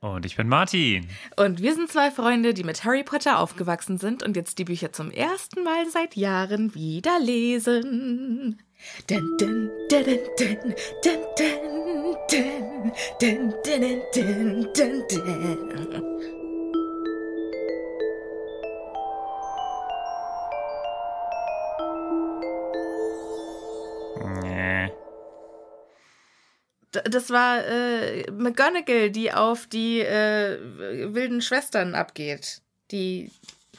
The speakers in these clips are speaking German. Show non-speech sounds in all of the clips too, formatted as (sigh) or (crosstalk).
Und ich bin Martin. Und wir sind zwei Freunde, die mit Harry Potter aufgewachsen sind und jetzt die Bücher zum ersten Mal seit Jahren wieder lesen. Dun, dun, dun, dun, dun, dun, dun, dun, dun, dun, dun, dun. Nee. Das war äh, McGonagall, die auf die äh, wilden Schwestern abgeht. Die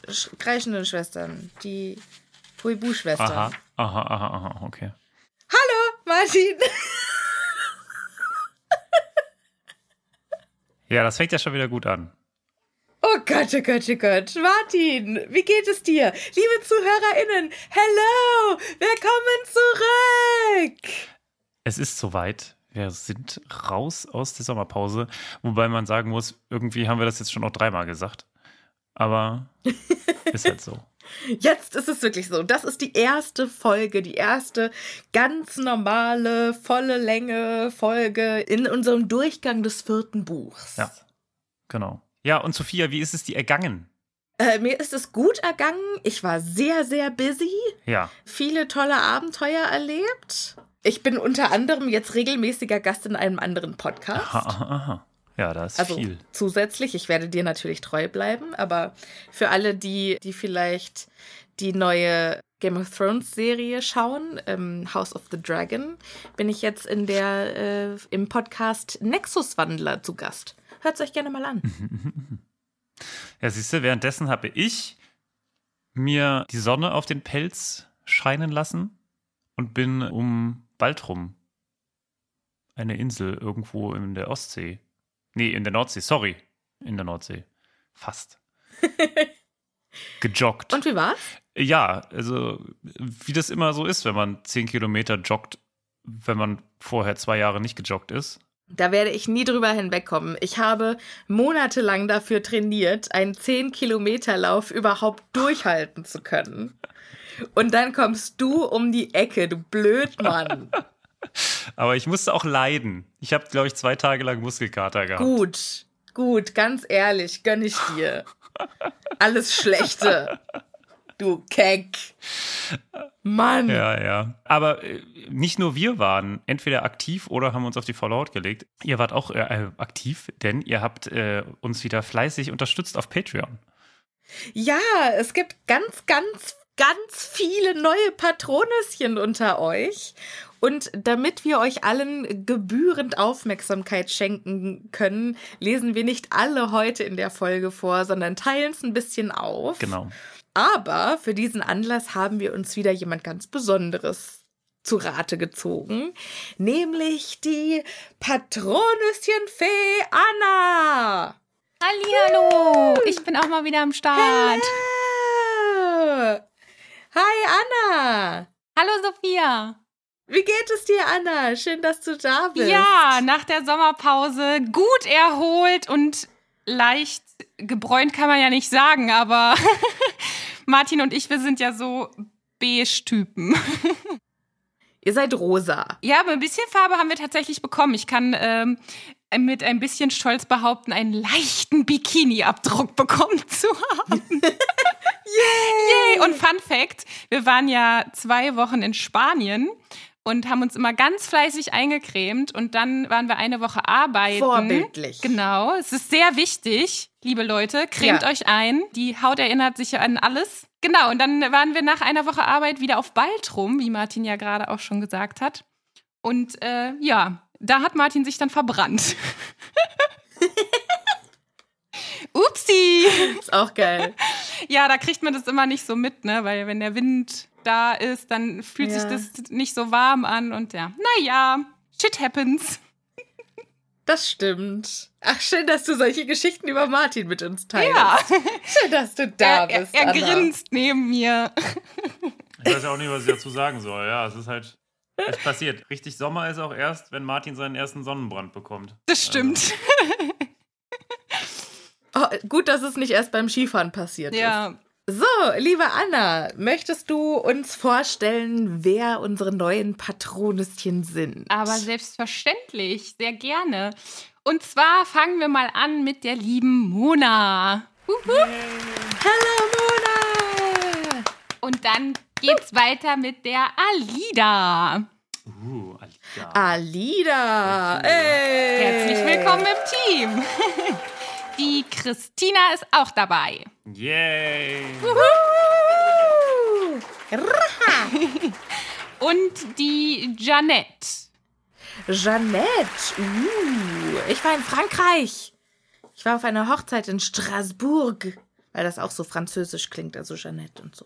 sch kreischenden Schwestern. Die Huibu-Schwestern. Aha, aha, aha, aha, okay. Hallo, Martin. (laughs) Ja, das fängt ja schon wieder gut an. Oh Gott, oh Gott, oh Gott. Martin, wie geht es dir? Liebe ZuhörerInnen, hello, willkommen zurück. Es ist soweit. Wir sind raus aus der Sommerpause. Wobei man sagen muss, irgendwie haben wir das jetzt schon noch dreimal gesagt. Aber (laughs) ist halt so. Jetzt ist es wirklich so. Das ist die erste Folge, die erste ganz normale, volle Länge Folge in unserem Durchgang des vierten Buchs. Ja. Genau. Ja, und Sophia, wie ist es dir ergangen? Äh, mir ist es gut ergangen. Ich war sehr, sehr busy. Ja. Viele tolle Abenteuer erlebt. Ich bin unter anderem jetzt regelmäßiger Gast in einem anderen Podcast. Aha, aha, aha. Ja, da ist Also viel. zusätzlich, ich werde dir natürlich treu bleiben, aber für alle, die, die vielleicht die neue Game of Thrones Serie schauen, ähm, House of the Dragon, bin ich jetzt in der äh, im Podcast Nexus Wandler zu Gast. Hört euch gerne mal an. (laughs) Ja, siehst du, währenddessen habe ich mir die Sonne auf den Pelz scheinen lassen und bin um Baltrum, eine Insel irgendwo in der Ostsee. Nee, in der Nordsee, sorry. In der Nordsee. Fast. (laughs) Gejoggt. Und wie war's? Ja, also wie das immer so ist, wenn man zehn Kilometer joggt, wenn man vorher zwei Jahre nicht gejoggt ist. Da werde ich nie drüber hinwegkommen. Ich habe monatelang dafür trainiert, einen 10-Kilometer-Lauf überhaupt durchhalten zu können. Und dann kommst du um die Ecke, du Blödmann. (laughs) Aber ich musste auch leiden. Ich habe, glaube ich, zwei Tage lang Muskelkater gehabt. Gut, gut, ganz ehrlich, gönn ich dir. (laughs) Alles Schlechte. Du Keck. Mann. Ja, ja. Aber äh, nicht nur wir waren entweder aktiv oder haben uns auf die faule Haut gelegt. Ihr wart auch äh, aktiv, denn ihr habt äh, uns wieder fleißig unterstützt auf Patreon. Ja, es gibt ganz, ganz, ganz viele neue Patronüschen unter euch. Und damit wir euch allen gebührend Aufmerksamkeit schenken können, lesen wir nicht alle heute in der Folge vor, sondern teilen es ein bisschen auf. Genau. Aber für diesen Anlass haben wir uns wieder jemand ganz Besonderes zu Rate gezogen, nämlich die Patronüschenfee Anna. Hallihallo, ich bin auch mal wieder am Start. Hello. Hi Anna. Hallo Sophia. Wie geht es dir, Anna? Schön, dass du da bist. Ja, nach der Sommerpause gut erholt und leicht gebräunt kann man ja nicht sagen, aber (laughs) Martin und ich, wir sind ja so Beige-Typen. Ihr seid rosa. Ja, aber ein bisschen Farbe haben wir tatsächlich bekommen. Ich kann ähm, mit ein bisschen Stolz behaupten, einen leichten Bikini-Abdruck bekommen zu haben. (laughs) Yay! Yay! Und Fun Fact: Wir waren ja zwei Wochen in Spanien und haben uns immer ganz fleißig eingecremt und dann waren wir eine Woche arbeiten. Vorbildlich. Genau, es ist sehr wichtig, liebe Leute, cremt Ja. euch ein. Die Haut erinnert sich ja an alles. Genau, und dann waren wir nach einer Woche Arbeit wieder auf Baltrum, wie Martin ja gerade auch schon gesagt hat. Und äh, ja, da hat Martin sich dann verbrannt. (laughs) Upsi! Ist auch geil. Ja, da kriegt man das immer nicht so mit, ne? Weil wenn der Wind da ist, dann fühlt Ja. sich das nicht so warm an und ja, naja, shit happens. Das stimmt. Ach, schön, dass du solche Geschichten über Martin mit uns teilst. Ja, Schön, dass du da er, er, bist. er Anna. grinst neben mir. Ich weiß ja auch nicht, was ich dazu sagen soll. Ja, es ist halt. Es passiert. Richtig Sommer ist auch erst, wenn Martin seinen ersten Sonnenbrand bekommt. Das stimmt. (laughs) Oh, gut, dass es nicht erst beim Skifahren passiert ja. ist. So, liebe Anna, möchtest du uns vorstellen, wer unsere neuen Patronüschen sind? Aber selbstverständlich, sehr gerne. Und zwar fangen wir mal an mit der lieben Mona. Hallo Mona! Und dann geht's weiter mit der Alida. Uh, Alida. Alida! Ey. Herzlich willkommen im Team. (laughs) Die Christina ist auch dabei. Yay! Wuhu! Und die Janette. Jeannette. Uh, ich war in Frankreich. Ich war auf einer Hochzeit in Straßburg, weil das auch so französisch klingt, also Jeannette und so.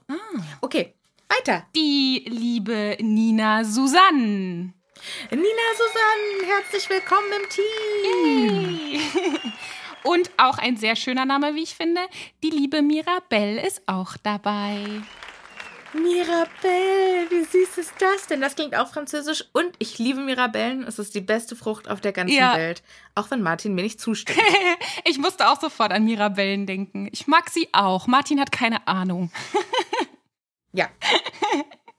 Okay, weiter. Die liebe Nina Susanne. Nina Susanne, herzlich willkommen im Team. (laughs) Und auch ein sehr schöner Name, wie ich finde. Die liebe Mirabelle ist auch dabei. Mirabelle, wie süß ist das denn? Das klingt auch französisch und ich liebe Mirabellen. Es ist die beste Frucht auf der ganzen Ja. Welt. Auch wenn Martin mir nicht zustimmt. (laughs) Ich musste auch sofort an Mirabellen denken. Ich mag sie auch. Martin hat keine Ahnung. (laughs) ja.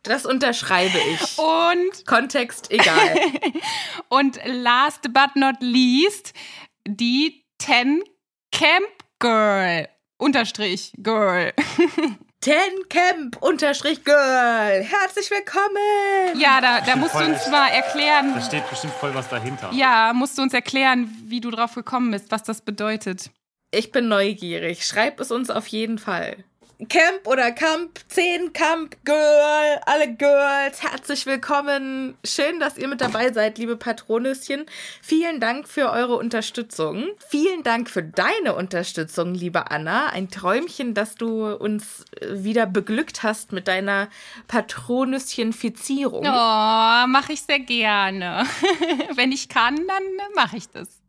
Das unterschreibe ich. Und, Kontext egal. (laughs) und last but not least, die Ten Camp Girl. Unterstrich Girl. Ten Camp unterstrich Girl. Herzlich willkommen. Ja, da, da musst du uns mal erklären. Da steht bestimmt voll was dahinter. Ja, musst du uns erklären, wie du drauf gekommen bist, was das bedeutet. Ich bin neugierig. Schreib es uns auf jeden Fall. Camp oder Camp, 10 Camp, Girl, alle Girls, herzlich willkommen. Schön, dass ihr mit dabei seid, liebe Patronüschen. Vielen Dank für eure Unterstützung. Vielen Dank für deine Unterstützung, liebe Anna. Ein Träumchen, dass du uns äh, wieder beglückt hast mit deiner Patronüschenfizierung. Oh, mache ich sehr gerne. (laughs) Wenn ich kann, dann mache ich das.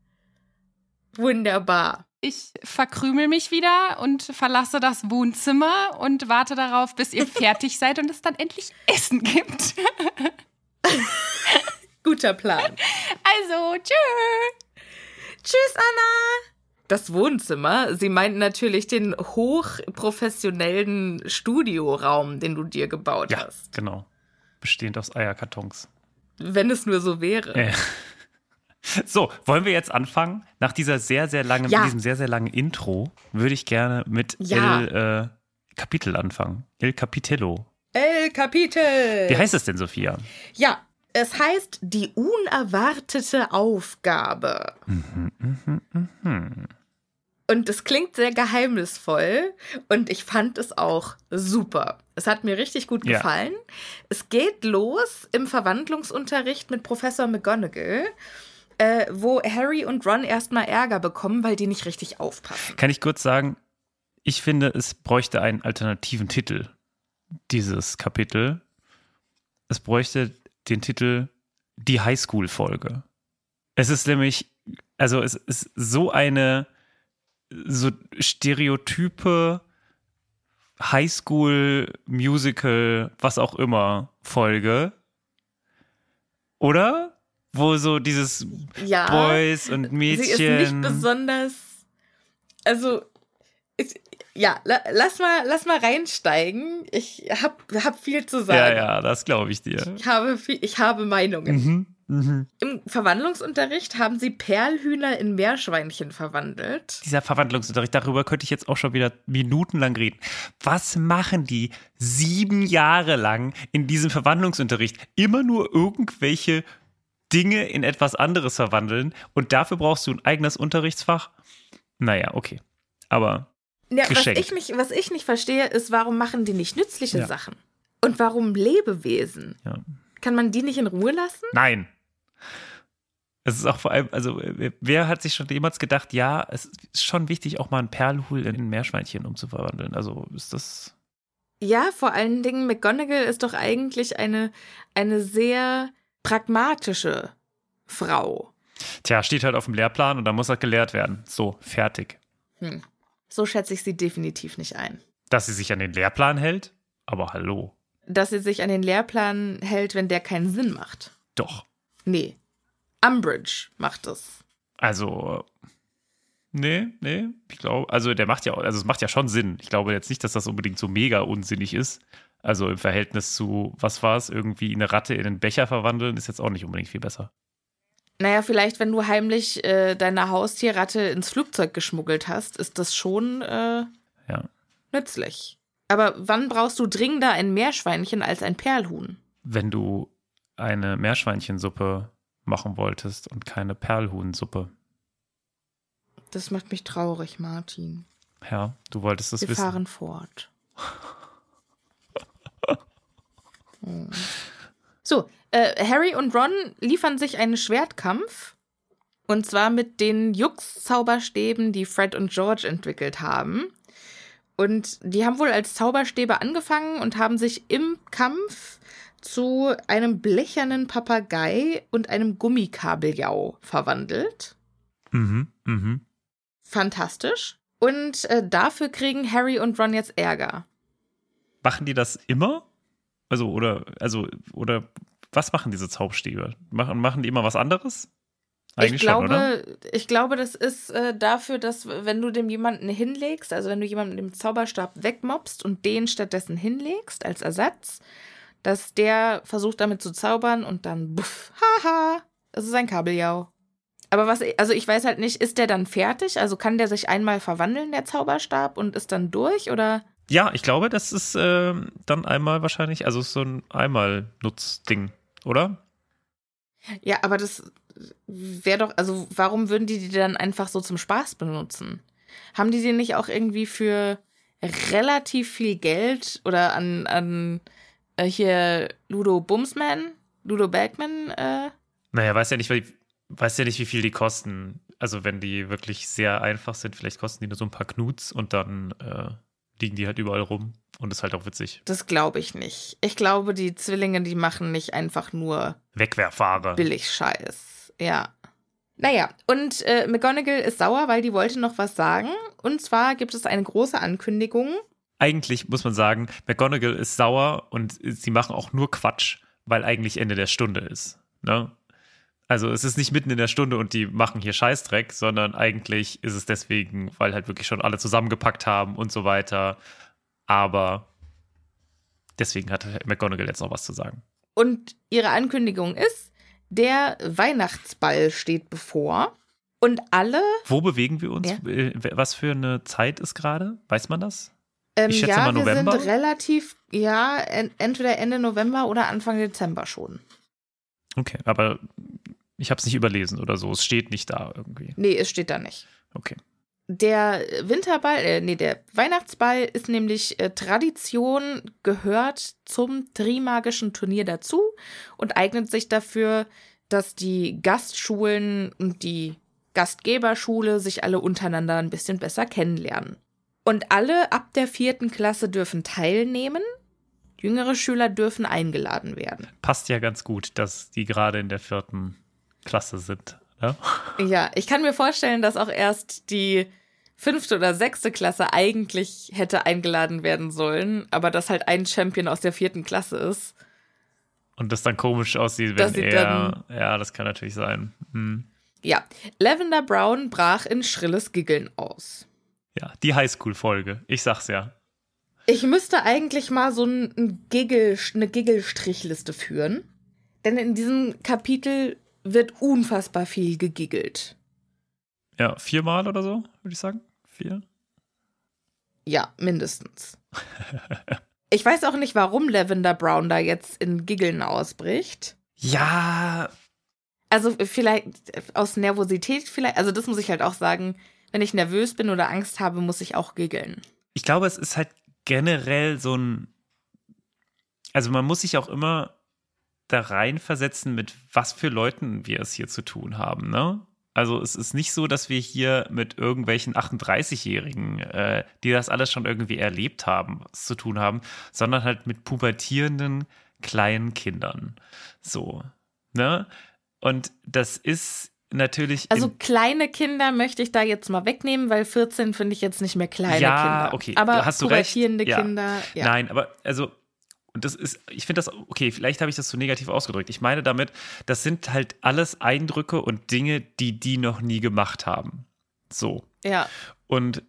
Wunderbar. Ich verkrümel mich wieder und verlasse das Wohnzimmer und warte darauf, bis ihr (laughs) fertig seid und es dann endlich Essen gibt. (laughs) Guter Plan. Also, tschüss. Tschüss, Anna. Das Wohnzimmer, sie meint natürlich den hochprofessionellen Studioraum, den du dir gebaut Ja, hast. genau. Bestehend aus Eierkartons. Wenn es nur so wäre. Äh. So, wollen wir jetzt anfangen? Nach dieser sehr, sehr langen, Ja. diesem sehr, sehr langen Intro würde ich gerne mit Ja. El äh, Kapitel anfangen. El Capitello. El Kapitel. Wie heißt es denn, Sophia? Ja, es heißt die unerwartete Aufgabe. Und es klingt sehr geheimnisvoll und ich fand es auch super. Es hat mir richtig gut Ja. gefallen. Es geht los im Verwandlungsunterricht mit Professor McGonagall, äh, wo Harry und Ron erstmal Ärger bekommen, weil die nicht richtig aufpassen. Kann ich kurz sagen, ich finde, es bräuchte einen alternativen Titel, dieses Kapitel. Es bräuchte den Titel Die Highschool-Folge. Es ist nämlich, also es ist so eine so stereotype Highschool-Musical, was auch immer, Folge. Oder? Wo so dieses Ja. Boys und Mädchen. Sie ist nicht besonders. Also, ich, ja, la, lass, mal, lass mal reinsteigen. Ich hab, hab viel zu sagen. Ja, ja, das glaube ich dir. Ich habe, viel, ich habe Meinungen. Mhm. Mhm. Im Verwandlungsunterricht haben sie Perlhühner in Meerschweinchen verwandelt. Dieser Verwandlungsunterricht, darüber könnte ich jetzt auch schon wieder minutenlang reden. Was machen die sieben Jahre lang in diesem Verwandlungsunterricht? Immer nur irgendwelche Dinge in etwas anderes verwandeln und dafür brauchst du ein eigenes Unterrichtsfach? Naja, okay. Aber Ja, was, ich nicht, was ich nicht verstehe, ist, warum machen die nicht nützliche Ja. Sachen? Und warum Lebewesen? ja. Kann man die nicht in Ruhe lassen? Nein. Es ist auch vor allem, also äh, wer hat sich schon jemals gedacht, ja, es ist schon wichtig, auch mal ein Perlhuhl in ein Meerschweinchen umzuverwandeln. Also ist das. Ja, vor allen Dingen, McGonagall ist doch eigentlich eine, eine sehr pragmatische Frau. Tja, steht halt auf dem Lehrplan und dann muss das gelehrt werden. So, fertig. Hm. So schätze ich sie definitiv nicht ein. Dass sie sich an den Lehrplan hält? Aber hallo. Dass sie sich an den Lehrplan hält, wenn der keinen Sinn macht. Doch. Nee. Umbridge macht es. Also. Nee, nee, ich glaube, also der macht ja, also es macht ja schon Sinn. Ich glaube jetzt nicht, dass das unbedingt so mega unsinnig ist. Also im Verhältnis zu, was war es, irgendwie eine Ratte in einen Becher verwandeln, ist jetzt auch nicht unbedingt viel besser. Naja, vielleicht, wenn du heimlich äh, deine Haustierratte ins Flugzeug geschmuggelt hast, ist das schon äh, Ja. nützlich. Aber wann brauchst du dringender ein Meerschweinchen als ein Perlhuhn? wenn du eine Meerschweinchensuppe machen wolltest und keine Perlhuhnsuppe. Das macht mich traurig, Martin. Ja, du wolltest es Wir wissen. fahren fort. Hm. So, äh, Harry und Ron liefern sich einen Schwertkampf. Und zwar mit den Jux-Zauberstäben, die Fred und George entwickelt haben. Und die haben wohl als Zauberstäbe angefangen und haben sich im Kampf zu einem blechernen Papagei und einem Gummikabeljau verwandelt. Mhm, mhm. Fantastisch. Und äh, dafür kriegen Harry und Ron jetzt Ärger. Machen die das immer? Also, oder, also, oder was machen diese Zauberstäbe? Machen, machen die immer was anderes? Eigentlich ich glaube, schon, oder? ich glaube, das ist äh, dafür, dass wenn du dem jemanden hinlegst, also wenn du jemanden den Zauberstab wegmobst und den stattdessen hinlegst als Ersatz, dass der versucht damit zu zaubern und dann buff, haha, das ist ein Kabeljau. Aber was, also ich weiß halt nicht, ist der dann fertig? Also kann der sich einmal verwandeln, der Zauberstab, und ist dann durch oder? Ja, ich glaube, das ist ähm, dann einmal wahrscheinlich, also so ein Einmal-Nutzding, oder? Ja, aber das wäre doch, also warum würden die die dann einfach so zum Spaß benutzen? Haben die die nicht auch irgendwie für relativ viel Geld oder an, an äh, hier Ludo Bumsman, Ludo Bagman, äh, Naja, weiß ja nicht, weiß ja nicht, wie viel die kosten. Also wenn die wirklich sehr einfach sind, vielleicht kosten die nur so ein paar Knuts und dann äh, liegen die halt überall rum und ist halt auch witzig. das glaube ich nicht. Ich glaube, die Zwillinge, die machen nicht einfach nur Wegwerfware. billig Scheiß. Ja. Naja, und äh, McGonagall ist sauer, weil die wollte noch was sagen. Und zwar gibt es eine große Ankündigung. Eigentlich muss man sagen, McGonagall ist sauer und sie machen auch nur Quatsch, weil eigentlich Ende der Stunde ist. Ne? Also es ist nicht mitten in der Stunde und die machen hier Scheißdreck, sondern eigentlich ist es deswegen, weil halt wirklich schon alle zusammengepackt haben und so weiter. Aber deswegen hat McGonagall jetzt noch was zu sagen. Und ihre Ankündigung ist, der Weihnachtsball steht bevor. Und alle, Wo bewegen wir uns? Ja. Äh, Was für eine Zeit ist gerade? Weiß man das? ähm, Ich schätze ja, mal November. wir sind relativ, ja, en entweder Ende November oder Anfang Dezember schon. Okay, aber ich habe es nicht überlesen oder so. Es steht nicht da irgendwie. Nee, es steht da nicht. Okay. Der Winterball, äh, nee, der Weihnachtsball ist nämlich äh, Tradition, gehört zum Trimagischen Turnier dazu und eignet sich dafür, dass die Gastschulen und die Gastgeberschule sich alle untereinander ein bisschen besser kennenlernen. Und alle ab der vierten Klasse dürfen teilnehmen. Jüngere Schüler dürfen eingeladen werden. Passt ja ganz gut, dass die gerade in der vierten Klasse sind. Ne? Ja, ich kann mir vorstellen, dass auch erst die fünfte oder sechste Klasse eigentlich hätte eingeladen werden sollen, aber dass halt ein Champion aus der vierten Klasse ist. Und das dann komisch aussieht, wenn er. Ja, das kann natürlich sein. Hm. Ja, Lavender Brown brach in schrilles Giggeln aus. Ja, die Highschool-Folge. Ich sag's ja. Ich müsste eigentlich mal so ein Giggle, eine Giggle-Strichliste führen. Denn in diesem Kapitel wird unfassbar viel gegiggelt. Ja, viermal oder so, würde ich sagen. Vier? Ja, mindestens. ich weiß auch nicht, warum Lavender Brown da jetzt in Giggeln ausbricht. Ja. Also vielleicht aus Nervosität vielleicht. Also das muss ich halt auch sagen. Wenn ich nervös bin oder Angst habe, muss ich auch giggeln. Ich glaube, es ist halt generell so ein. Also man muss sich auch immer da reinversetzen, mit was für Leuten wir es hier zu tun haben, ne? Also es ist nicht so, dass wir hier mit irgendwelchen 38-Jährigen, äh, die das alles schon irgendwie erlebt haben, zu tun haben, sondern halt mit pubertierenden kleinen Kindern. So, ne? Und das ist natürlich. Also kleine Kinder möchte ich da jetzt mal wegnehmen, weil 14 finde ich jetzt nicht mehr kleine ja, Kinder. okay, aber hast du recht. pubertierende Ja. Kinder. Ja. Nein, aber also und das ist, ich finde das, okay, vielleicht habe ich das zu negativ ausgedrückt. Ich meine damit, das sind halt alles Eindrücke und Dinge, die die noch nie gemacht haben. So. ja. Und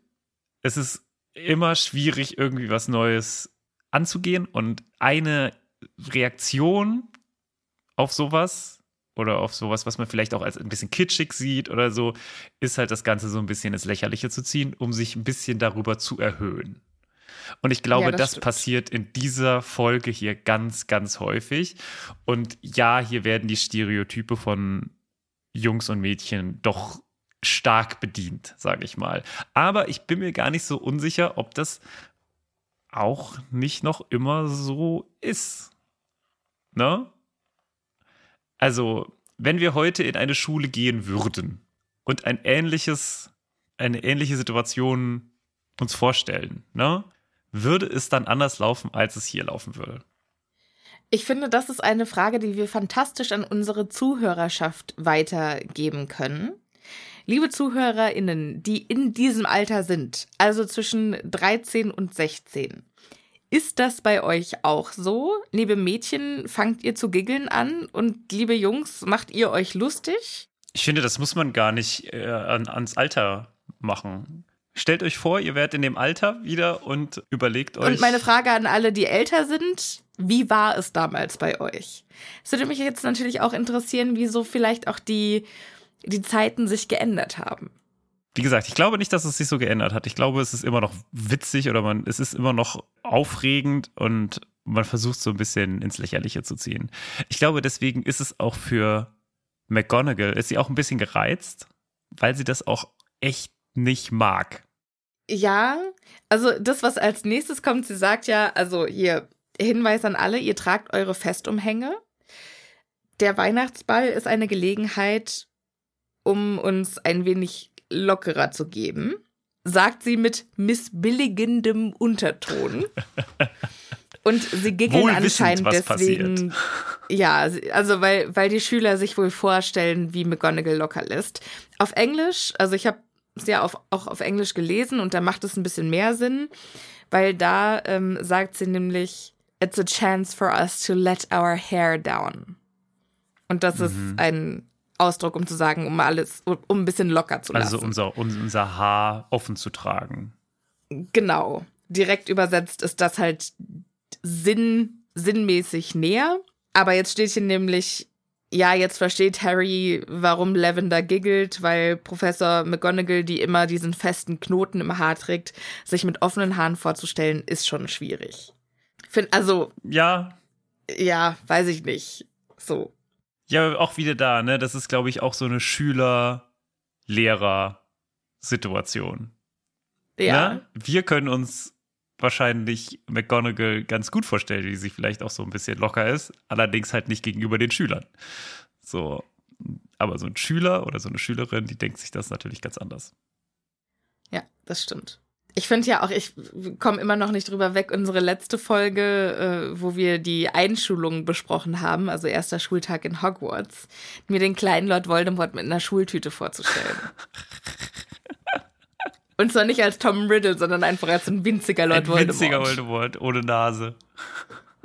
es ist immer schwierig, irgendwie was Neues anzugehen. Und eine Reaktion auf sowas oder auf sowas, was man vielleicht auch als ein bisschen kitschig sieht oder so, ist halt das Ganze so ein bisschen ins Lächerliche zu ziehen, um sich ein bisschen darüber zu erhöhen. Und ich glaube, Ja, das, das passiert in dieser Folge hier ganz, ganz häufig. Und ja, hier werden die Stereotype von Jungs und Mädchen doch stark bedient, sage ich mal. Aber ich bin mir gar nicht so unsicher, ob das auch nicht noch immer so ist. Ne? Also, wenn wir heute in eine Schule gehen würden und ein ähnliches, eine ähnliche Situation uns vorstellen, ne? Würde es dann anders laufen, als es hier laufen würde? Ich finde, das ist eine Frage, die wir fantastisch an unsere Zuhörerschaft weitergeben können. Liebe ZuhörerInnen, die in diesem Alter sind, also zwischen 13 und 16, ist das bei euch auch so? Liebe Mädchen, fangt ihr zu giggeln an und liebe Jungs, macht ihr euch lustig? Ich finde, das muss man gar nicht äh, an, ans Alter machen. Stellt euch vor, ihr werdet in dem Alter wieder und überlegt euch. Und meine Frage an alle, die älter sind, wie war es damals bei euch? Es würde mich jetzt natürlich auch interessieren, wieso vielleicht auch die, die Zeiten sich geändert haben. Wie gesagt, ich glaube nicht, dass es sich so geändert hat. Ich glaube, es ist immer noch witzig oder man, es ist immer noch aufregend und man versucht so ein bisschen ins Lächerliche zu ziehen. Ich glaube, deswegen ist es auch für McGonagall, ist sie auch ein bisschen gereizt, weil sie das auch echt nicht mag. Ja, also das, was als nächstes kommt, sie sagt ja, also hier Hinweis an alle, ihr tragt eure Festumhänge. Der Weihnachtsball ist eine Gelegenheit, um uns ein wenig lockerer zu geben, sagt sie mit missbilligendem Unterton. Und sie giggeln anscheinend deswegen. Ja, sie- also weil, weil die Schüler sich wohl vorstellen, wie McGonagall locker lässt. Auf Englisch, also ich habe es ja auf, auch auf Englisch gelesen und da macht es ein bisschen mehr Sinn, weil da ähm, sagt sie nämlich, it's a chance for us to let our hair down. Und das ist ein Ausdruck, um zu sagen, um alles, um ein bisschen locker zu lassen. Also unser, un- unser Haar offen zu tragen. Genau. Direkt übersetzt ist das halt Sinn, sinnmäßig näher. Aber jetzt steht hier nämlich, ja, jetzt versteht Harry, warum Lavender giggelt, weil Professor McGonagall, die immer diesen festen Knoten im Haar trägt, sich mit offenen Haaren vorzustellen, ist schon schwierig. Find, also, Ja, ja, weiß ich nicht. So. ja, auch wieder da, ne? Das ist, glaube ich, auch so eine Schüler-Lehrer-Situation. Ja. Ne? Wir können uns wahrscheinlich McGonagall ganz gut vorstellen, wie sie vielleicht auch so ein bisschen locker ist, allerdings halt nicht gegenüber den Schülern. So, aber so ein Schüler oder so eine Schülerin, die denkt sich das natürlich ganz anders. Ja, das stimmt. Ich finde ja auch, ich komme immer noch nicht drüber weg, unsere letzte Folge, äh, wo wir die Einschulung besprochen haben, also erster Schultag in Hogwarts, mir den kleinen Lord Voldemort mit einer Schultüte vorzustellen. (laughs) Und zwar nicht als Tom Riddle, sondern einfach als ein winziger Lord Ein Voldemort. winziger Voldemort ohne Nase.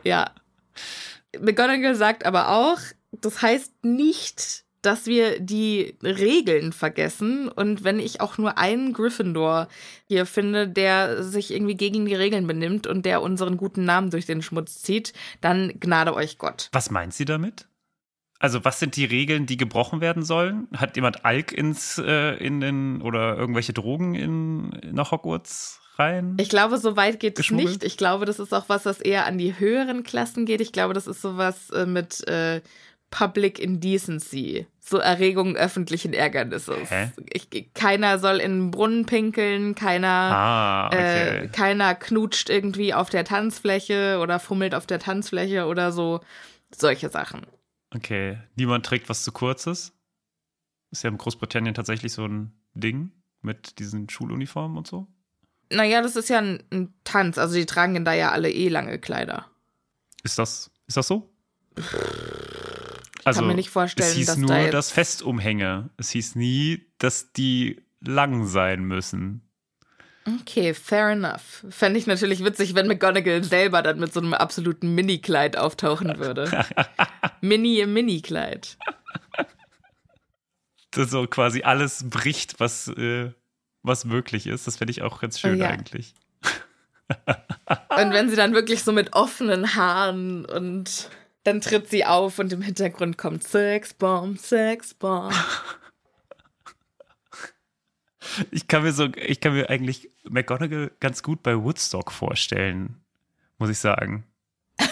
Ja. McGonagall sagt aber auch, das heißt nicht, dass wir die Regeln vergessen. Und wenn ich auch nur einen Gryffindor hier finde, der sich irgendwie gegen die Regeln benimmt und der unseren guten Namen durch den Schmutz zieht, dann gnade euch Gott. Was meint sie damit? Also, was sind die Regeln, die gebrochen werden sollen? Hat jemand Alk ins, äh, in den, oder irgendwelche Drogen in, nach Hogwarts rein? Ich glaube, so weit geht es nicht. Ich glaube, das ist auch was, das eher an die höheren Klassen geht. Ich glaube, das ist sowas äh, mit äh, Public Indecency. So Erregung öffentlichen Ärgernisses. Ich, keiner soll in den Brunnen pinkeln, keiner, ah, okay. äh, keiner knutscht irgendwie auf der Tanzfläche oder fummelt auf der Tanzfläche oder so. Solche Sachen. Okay. Niemand trägt was zu kurzes. Ist ja in Großbritannien tatsächlich so ein Ding mit diesen Schuluniformen und so. Naja, das ist ja ein, ein Tanz. Also die tragen da ja alle eh lange Kleider. Ist das, ist das so? Ich kann mir nicht vorstellen, es hieß dass nur da jetzt- das Festumhänge. Es hieß nie, dass die lang sein müssen. Okay, fair enough. Fände ich natürlich witzig, wenn McGonagall selber dann mit so einem absoluten Mini-Kleid auftauchen würde. (laughs) Mini im Mini-Kleid. So quasi alles bricht, was, äh, was möglich ist. Das fände ich auch ganz schön ja. eigentlich. Und wenn sie dann wirklich so mit offenen Haaren und dann tritt sie auf und im Hintergrund kommt Sexbomb, Sexbomb. Ich kann mir so, ich kann mir eigentlich McGonagall ganz gut bei Woodstock vorstellen, muss ich sagen. (laughs)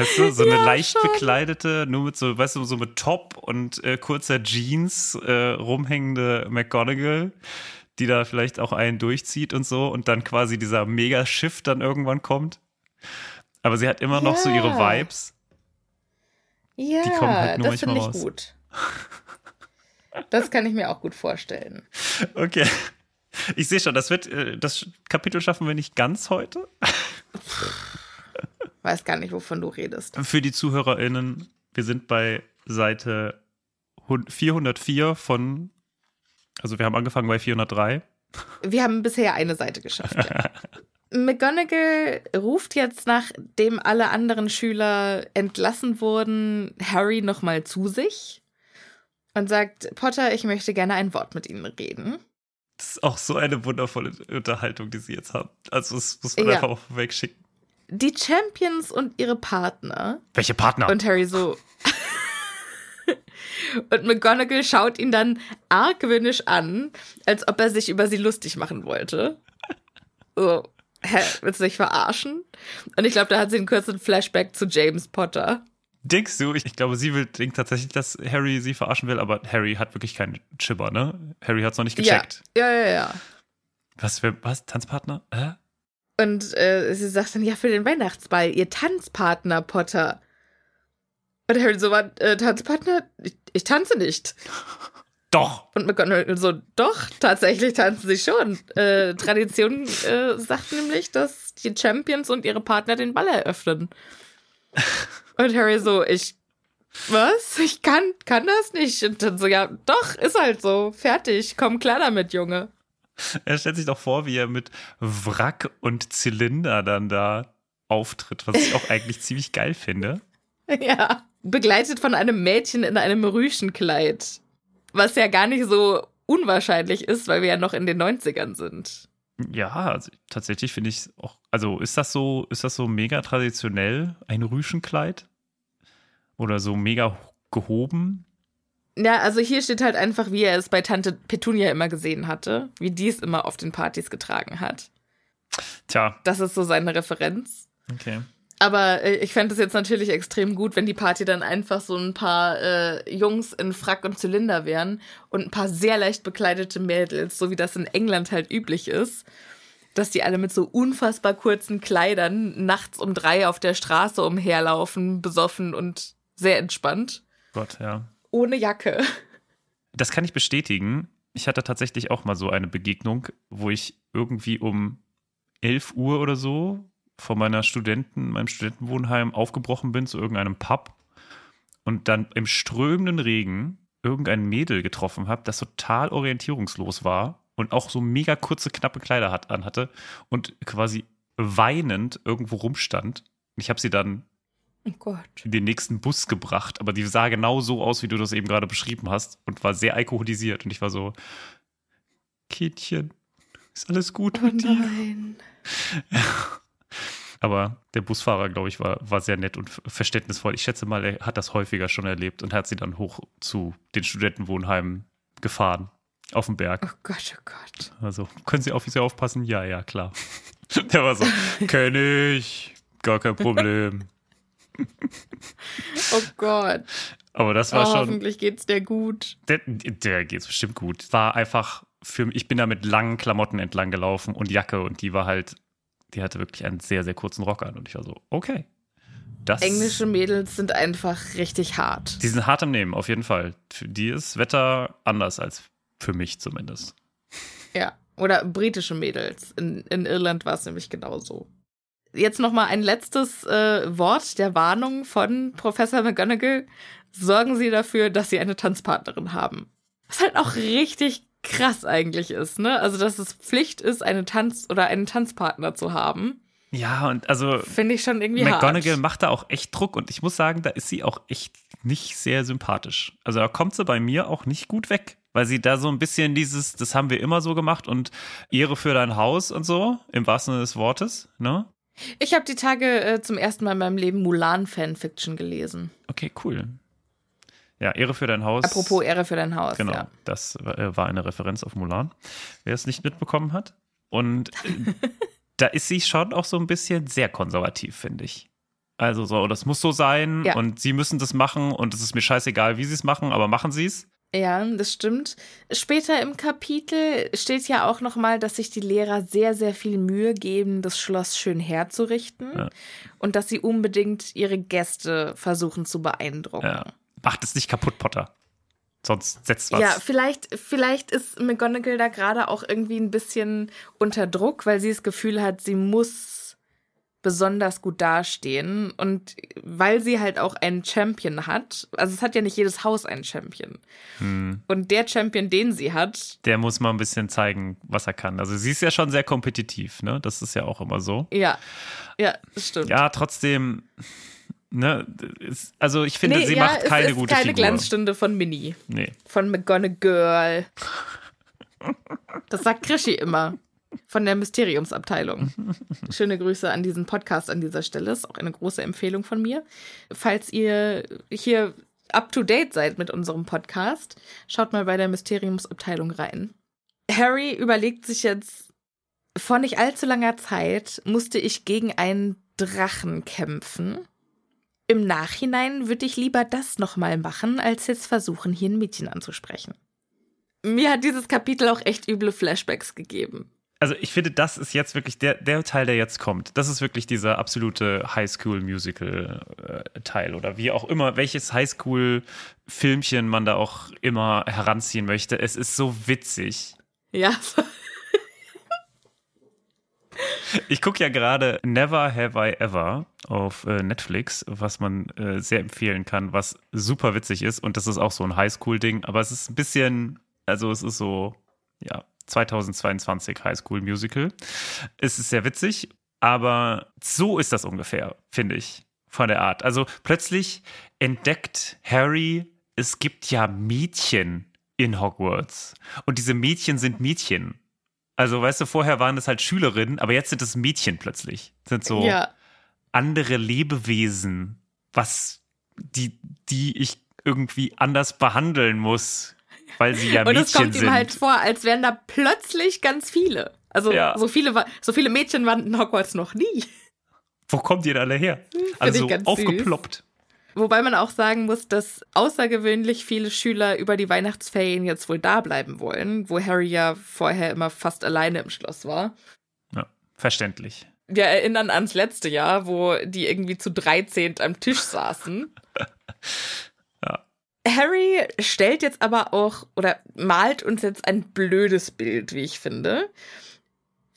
Weißt du, so eine Ja, leicht schon. bekleidete, nur mit so, weißt du, so mit Top und äh, kurzer Jeans äh, rumhängende McGonagall, die da vielleicht auch einen durchzieht und so und dann quasi dieser Mega-Shift dann irgendwann kommt. Aber sie hat immer noch so ihre Ja. Vibes. Ja, kommen halt nur das finde ich raus. gut. Das kann ich mir auch gut vorstellen. Okay. Ich sehe schon, das wird, äh, das Kapitel schaffen wir nicht ganz heute. (laughs) Weiß gar nicht, wovon du redest. Für die ZuhörerInnen, wir sind bei Seite hun- 404 von, also wir haben angefangen bei 403. Wir haben bisher eine Seite geschafft. Ja. (laughs) McGonagall ruft jetzt, nachdem alle anderen Schüler entlassen wurden, Harry nochmal zu sich und sagt, Potter, ich möchte gerne ein Wort mit Ihnen reden. Das ist auch so eine wundervolle Unterhaltung, die sie jetzt haben. Also das muss man Ja. einfach auch wegschicken. Die Champions und ihre Partner. Welche Partner? Und Harry so. und McGonagall schaut ihn dann argwöhnisch an, als ob er sich über sie lustig machen wollte. So, hä, willst du dich verarschen? Und ich glaube, da hat sie einen kurzen Flashback zu James Potter. Denkst du, ich, ich glaube, sie will, denkt tatsächlich, dass Harry sie verarschen will, aber Harry hat wirklich keinen Chipper, ne? Harry hat es noch nicht gecheckt. Ja, ja, ja, ja. Was, wer, was? Tanzpartner? Hä? Und äh, sie sagt dann, ja, für den Weihnachtsball, ihr Tanzpartner, Potter. Und Harry so, war, äh, Tanzpartner? Ich, ich tanze nicht. (laughs) Doch! Und McGonagall so, doch, tatsächlich tanzen sie schon. Äh, Tradition äh, sagt nämlich, dass die Champions und ihre Partner den Ball eröffnen. Und Harry so, ich, was? Ich kann, kann das nicht. Und dann so, ja, doch, ist halt so. Fertig, komm klar damit, Junge. Er stellt sich doch vor, wie er mit Wrack und Zylinder dann da auftritt, was ich auch eigentlich ziemlich geil finde. Ja. Begleitet von einem Mädchen in einem Rüschenkleid. Was ja gar nicht so unwahrscheinlich ist, weil wir ja noch in den 90ern sind. Ja, also tatsächlich finde ich auch. Also ist das so, ist das so mega traditionell, ein Rüschenkleid? Oder so mega gehoben? Ja, also hier steht halt einfach, wie er es bei Tante Petunia immer gesehen hatte, wie die es immer auf den Partys getragen hat. Tja, Das ist so seine Referenz. okay. Aber äh, ich fände es jetzt natürlich extrem gut, wenn die Party dann einfach so ein paar äh, Jungs in Frack und Zylinder wären und ein paar sehr leicht bekleidete Mädels, so wie das in England halt üblich ist. Dass die alle mit so unfassbar kurzen Kleidern nachts um drei auf der Straße umherlaufen, besoffen und sehr entspannt. Gott, ja. Ohne Jacke. Das kann ich bestätigen. Ich hatte tatsächlich auch mal so eine Begegnung, wo ich irgendwie um 11 Uhr oder so von meiner Studenten, meinem Studentenwohnheim aufgebrochen bin zu irgendeinem Pub und dann im strömenden Regen irgendein Mädel getroffen habe, das total orientierungslos war und auch so mega kurze, knappe Kleider hat, anhatte und quasi weinend irgendwo rumstand. Ich habe sie dann Oh Gott. in den nächsten Bus gebracht, aber die sah genau so aus, wie du das eben gerade beschrieben hast und war sehr alkoholisiert. Und ich war so, Kindchen, ist alles gut Oh mit dir? nein. (laughs) Aber der Busfahrer, glaube ich, war, war sehr nett und verständnisvoll. Ich schätze mal, er hat das häufiger schon erlebt und hat sie dann hoch zu den Studentenwohnheimen gefahren. Auf dem Berg. Oh Gott, oh Gott. Also, können Sie auf sie aufpassen? Ja, ja, klar. (laughs) Der war so, (laughs) kenn ich, gar kein Problem. (laughs) Oh Gott. Aber das Oh, war schon, hoffentlich geht's dir gut. der, der geht's bestimmt gut. War einfach für mich, ich bin da mit langen Klamotten entlang gelaufen und Jacke und die war halt, die hatte wirklich einen sehr, sehr kurzen Rock an und ich war so, okay. Das, Englische Mädels sind einfach richtig hart. Die sind hart am Nehmen, auf jeden Fall. Für die ist Wetter anders als für mich zumindest. Ja. Oder britische Mädels. In, in Irland war es nämlich genauso. Jetzt noch mal ein letztes äh, Wort der Warnung von Professor McGonagall. Sorgen Sie dafür, dass Sie eine Tanzpartnerin haben. Was halt auch richtig krass eigentlich ist, ne? Also, dass es Pflicht ist, eine Tanz- oder einen Tanzpartner zu haben, Ja, und also finde ich schon irgendwie McGonagall hart. macht da auch echt Druck und ich muss sagen, da ist sie auch echt nicht sehr sympathisch. Also da kommt sie bei mir auch nicht gut weg, weil sie da so ein bisschen dieses, das haben wir immer so gemacht und Ehre für dein Haus und so, im wahrsten Sinne des Wortes, ne? Ich habe die Tage äh, zum ersten Mal in meinem Leben Mulan-Fanfiction gelesen. Okay, cool. Ja, Ehre für dein Haus. Apropos Ehre für dein Haus. Genau, Ja. das äh, war eine Referenz auf Mulan, wer es nicht mitbekommen hat. Und äh, (laughs) da ist sie schon auch so ein bisschen sehr konservativ, finde ich. Also so, das muss so sein Ja. und sie müssen das machen und es ist mir scheißegal, wie sie es machen, aber machen sie es. Ja, das stimmt. Später im Kapitel steht ja auch noch mal, dass sich die Lehrer sehr, sehr viel Mühe geben, das Schloss schön herzurichten Ja. und dass sie unbedingt ihre Gäste versuchen zu beeindrucken. Ja. Macht es nicht kaputt, Potter. Sonst setzt was. Ja, vielleicht, vielleicht ist McGonagall da gerade auch irgendwie ein bisschen unter Druck, weil sie das Gefühl hat, sie muss besonders gut dastehen und weil sie halt auch einen Champion hat. Also es hat ja nicht jedes Haus einen Champion. Hm. Und der Champion, den sie hat, Der muss mal ein bisschen zeigen, was er kann. Also sie ist ja schon sehr kompetitiv, ne? Das ist ja auch immer so. ja, ja, das stimmt. Ja, trotzdem, ne? Ist, also ich finde, Nee, sie ja, macht keine es ist gute keine Figur. Glanzstunde von Minnie, Nee. von McGonagall. Das sagt Krischi immer. Von der Mysteriumsabteilung. Schöne Grüße an diesen Podcast an dieser Stelle. Ist auch eine große Empfehlung von mir. Falls ihr hier up to date seid mit unserem Podcast, schaut mal bei der Mysteriumsabteilung rein. Harry überlegt sich jetzt, vor nicht allzu langer Zeit musste ich gegen einen Drachen kämpfen. Im Nachhinein würde ich lieber das nochmal machen, als jetzt versuchen, hier ein Mädchen anzusprechen. Mir hat dieses Kapitel auch echt üble Flashbacks gegeben. Also ich finde, das ist jetzt wirklich der, der Teil, der jetzt kommt. Das ist wirklich dieser absolute Highschool-Musical-Teil oder wie auch immer, welches Highschool-Filmchen man da auch immer heranziehen möchte. Es ist so witzig. Ja, (laughs) Ich gucke ja gerade Never Have I Ever auf äh, Netflix, was man äh, sehr empfehlen kann, was super witzig ist. Und das ist auch so ein Highschool-Ding, aber es ist ein bisschen, also es ist so, ja, 2022 Highschool-Musical. Es ist sehr witzig, aber so ist das ungefähr, finde ich, von der Art. Also plötzlich entdeckt Harry, es gibt ja Mädchen in Hogwarts. Und diese Mädchen sind Mädchen. Also, weißt du, vorher waren das halt Schülerinnen, aber jetzt sind es Mädchen plötzlich. Sind so ja. andere Lebewesen, was die, die ich irgendwie anders behandeln muss, weil sie ja Und Mädchen es kommt sind. ihm halt vor, als wären da plötzlich ganz viele. Also Ja. so viele so viele Mädchen waren in Hogwarts noch nie. Wo kommt ihr denn alle her? ich Also ganz süß. aufgeploppt. Wobei man auch sagen muss, dass außergewöhnlich viele Schüler über die Weihnachtsferien jetzt wohl da bleiben wollen, wo Harry ja vorher immer fast alleine im Schloss war. Ja, verständlich. Wir erinnern ans letzte Jahr, wo die irgendwie zu 13 am Tisch saßen. (laughs) Harry stellt jetzt aber auch oder malt uns jetzt ein blödes Bild, wie ich finde.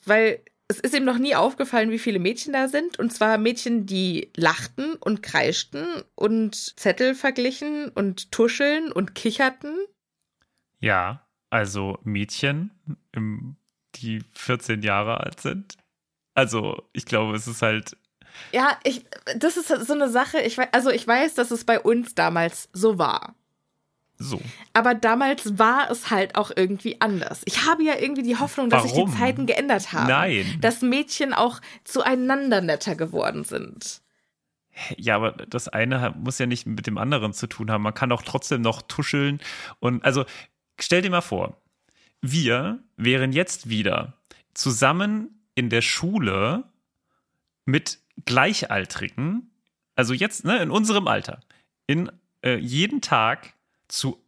Weil es ist ihm noch nie aufgefallen, wie viele Mädchen da sind. Und zwar Mädchen, die lachten und kreischten und Zettel verglichen und tuscheln und kicherten. Ja, also Mädchen, die 14 Jahre alt sind. Also, ich glaube, es ist halt Ja, ich, das ist so eine Sache, ich, also ich weiß, dass es bei uns damals so war. So. Aber damals war es halt auch irgendwie anders. Ich habe ja irgendwie die Hoffnung, dass sich Warum? die Zeiten geändert haben. Nein. Dass Mädchen auch zueinander netter geworden sind. Ja, aber das eine muss ja nicht mit dem anderen zu tun haben. Man kann auch trotzdem noch tuscheln. Und also stell dir mal vor, wir wären jetzt wieder zusammen in der Schule mit Gleichaltrigen, also jetzt ne, in unserem Alter, in äh, jeden Tag zu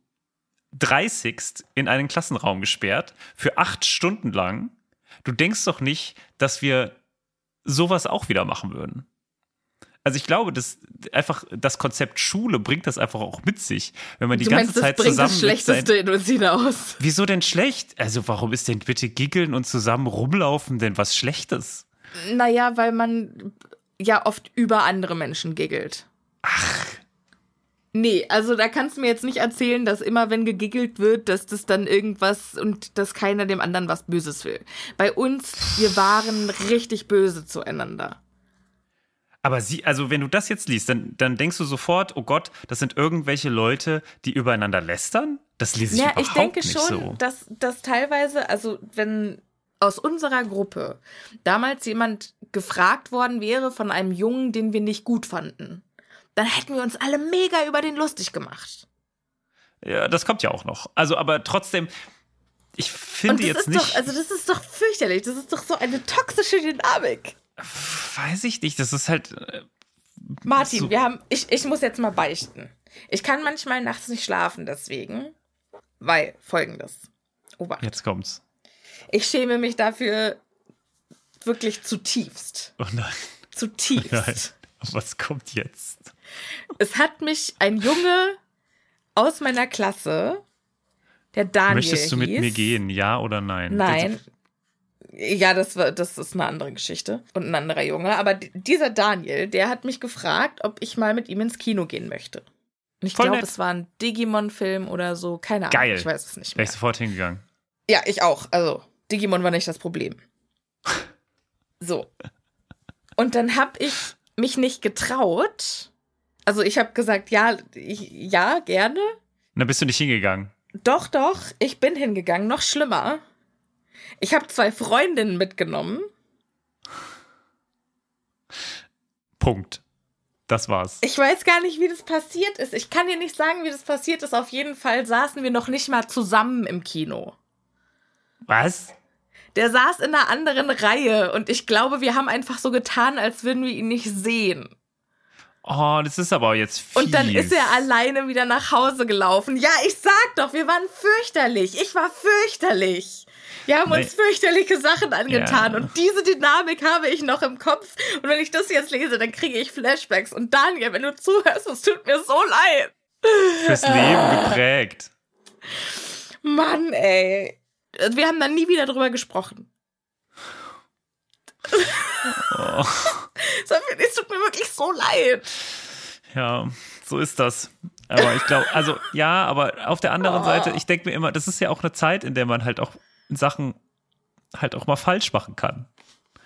30 in einen Klassenraum gesperrt für acht Stunden lang. Du denkst doch nicht, dass wir sowas auch wieder machen würden. Also ich glaube, das einfach das Konzept Schule bringt das einfach auch mit sich, wenn man die du ganze meinst, das Zeit bringt zusammen das Schlechteste in uns hinaus. Wieso denn schlecht? Also warum ist denn bitte giggeln und zusammen rumlaufen denn was Schlechtes? Naja, weil man ja oft über andere Menschen giggelt. Ach. Nee, also da kannst du mir jetzt nicht erzählen, dass immer wenn gegiggelt wird, dass das dann irgendwas und dass keiner dem anderen was Böses will. Bei uns, wir waren richtig böse zueinander. Aber sie, also wenn du das jetzt liest, dann, dann denkst du sofort, oh Gott, das sind irgendwelche Leute, die übereinander lästern? Das lese ich Ja, überhaupt ich denke nicht schon, so. dass, dass teilweise, also wenn aus unserer Gruppe damals jemand gefragt worden wäre von einem Jungen, den wir nicht gut fanden, dann hätten wir uns alle mega über den lustig gemacht. Ja, das kommt ja auch noch. Also, aber trotzdem, ich finde jetzt nicht, doch, also das ist doch fürchterlich. Das ist doch so eine toxische Dynamik. weiß ich nicht, das ist halt, äh, Martin, So. wir haben, ich, ich muss jetzt mal beichten. Ich kann manchmal nachts nicht schlafen deswegen, weil folgendes. Obacht. jetzt kommt's. Ich schäme mich dafür wirklich zutiefst. Oh nein, Zutiefst. (laughs) nein, was kommt jetzt? Es hat mich ein Junge aus meiner Klasse, der Daniel Möchtest du mit hieß. mir gehen, ja oder nein? Nein. Ja, das, war, das ist eine andere Geschichte und ein anderer Junge. Aber dieser Daniel, der hat mich gefragt, ob ich mal mit ihm ins Kino gehen möchte. Und ich glaube, es war ein Digimon-Film oder so. Keine Ahnung. Geil. Ich weiß es nicht Wäre mehr. ich sofort hingegangen. Ja, ich auch. Also, Digimon war nicht das Problem. So. Und dann habe ich mich nicht getraut. Also, ich habe gesagt, ja, ich, ja, gerne. Und dann bist du nicht hingegangen. Doch, doch, ich bin hingegangen. Noch schlimmer. Ich habe zwei Freundinnen mitgenommen. Punkt. Das war's. Ich weiß gar nicht, wie das passiert ist. Ich kann dir nicht sagen, wie das passiert ist. Auf jeden Fall saßen wir noch nicht mal zusammen im Kino. Was? Der saß in einer anderen Reihe und ich glaube, wir haben einfach so getan, als würden wir ihn nicht sehen. Oh, das ist aber jetzt fies. Und dann ist er alleine wieder nach Hause gelaufen. Ja, ich sag doch, wir waren fürchterlich. Ich war fürchterlich. Wir haben uns Nee. fürchterliche Sachen angetan Ja. und diese Dynamik habe ich noch im Kopf. Und wenn ich das jetzt lese, dann kriege ich Flashbacks. Und Daniel, wenn du zuhörst, es tut mir so leid. Fürs Leben geprägt. Mann, ey. Wir haben dann nie wieder drüber gesprochen. Oh. (laughs) Es tut mir wirklich so leid. Ja, so ist das. Aber ich glaube, also ja, aber auf der anderen Oh. Seite, ich denke mir immer, das ist ja auch eine Zeit, in der man halt auch Sachen halt auch mal falsch machen kann.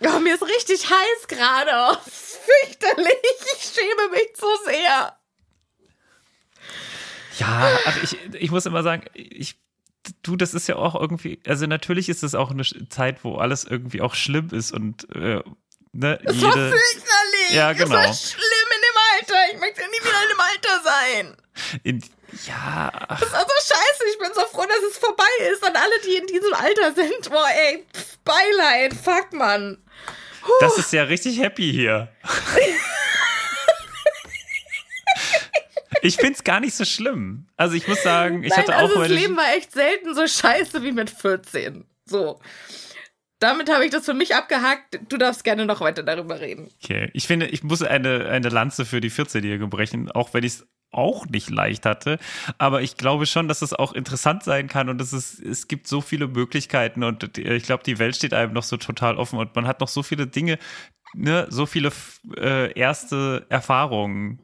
Oh, mir ist richtig heiß gerade. Oh, fürchterlich. Ich schäme mich zu sehr. Ja, ach, ich, ich muss immer sagen, ich, du, das ist ja auch irgendwie, also natürlich ist es auch eine Zeit, wo alles irgendwie auch schlimm ist und äh, ne, Das war jede. fürchterlich. Ja, Das genau. war schlimm in dem Alter. Ich möchte nie wieder in dem Alter sein. In, ja, Das ist also scheiße. Ich bin so froh, dass es vorbei ist. An alle, die in diesem Alter sind. Boah, ey, Beileid. Fuck, Mann. das ist ja richtig happy hier. (laughs) Ich find's gar nicht so schlimm. Also ich muss sagen, ich Nein, hatte also auch das meine- Leben war echt selten so scheiße wie mit 14. So. Damit habe ich das für mich abgehakt. Du darfst gerne noch weiter darüber reden. Okay, ich finde, ich muss eine, eine Lanze für die 14-Jährige brechen, auch wenn ich es auch nicht leicht hatte. Aber ich glaube schon, dass es auch interessant sein kann und es, ist, es gibt so viele Möglichkeiten und ich glaube, die Welt steht einem noch so total offen und man hat noch so viele Dinge, ne, so viele äh, erste Erfahrungen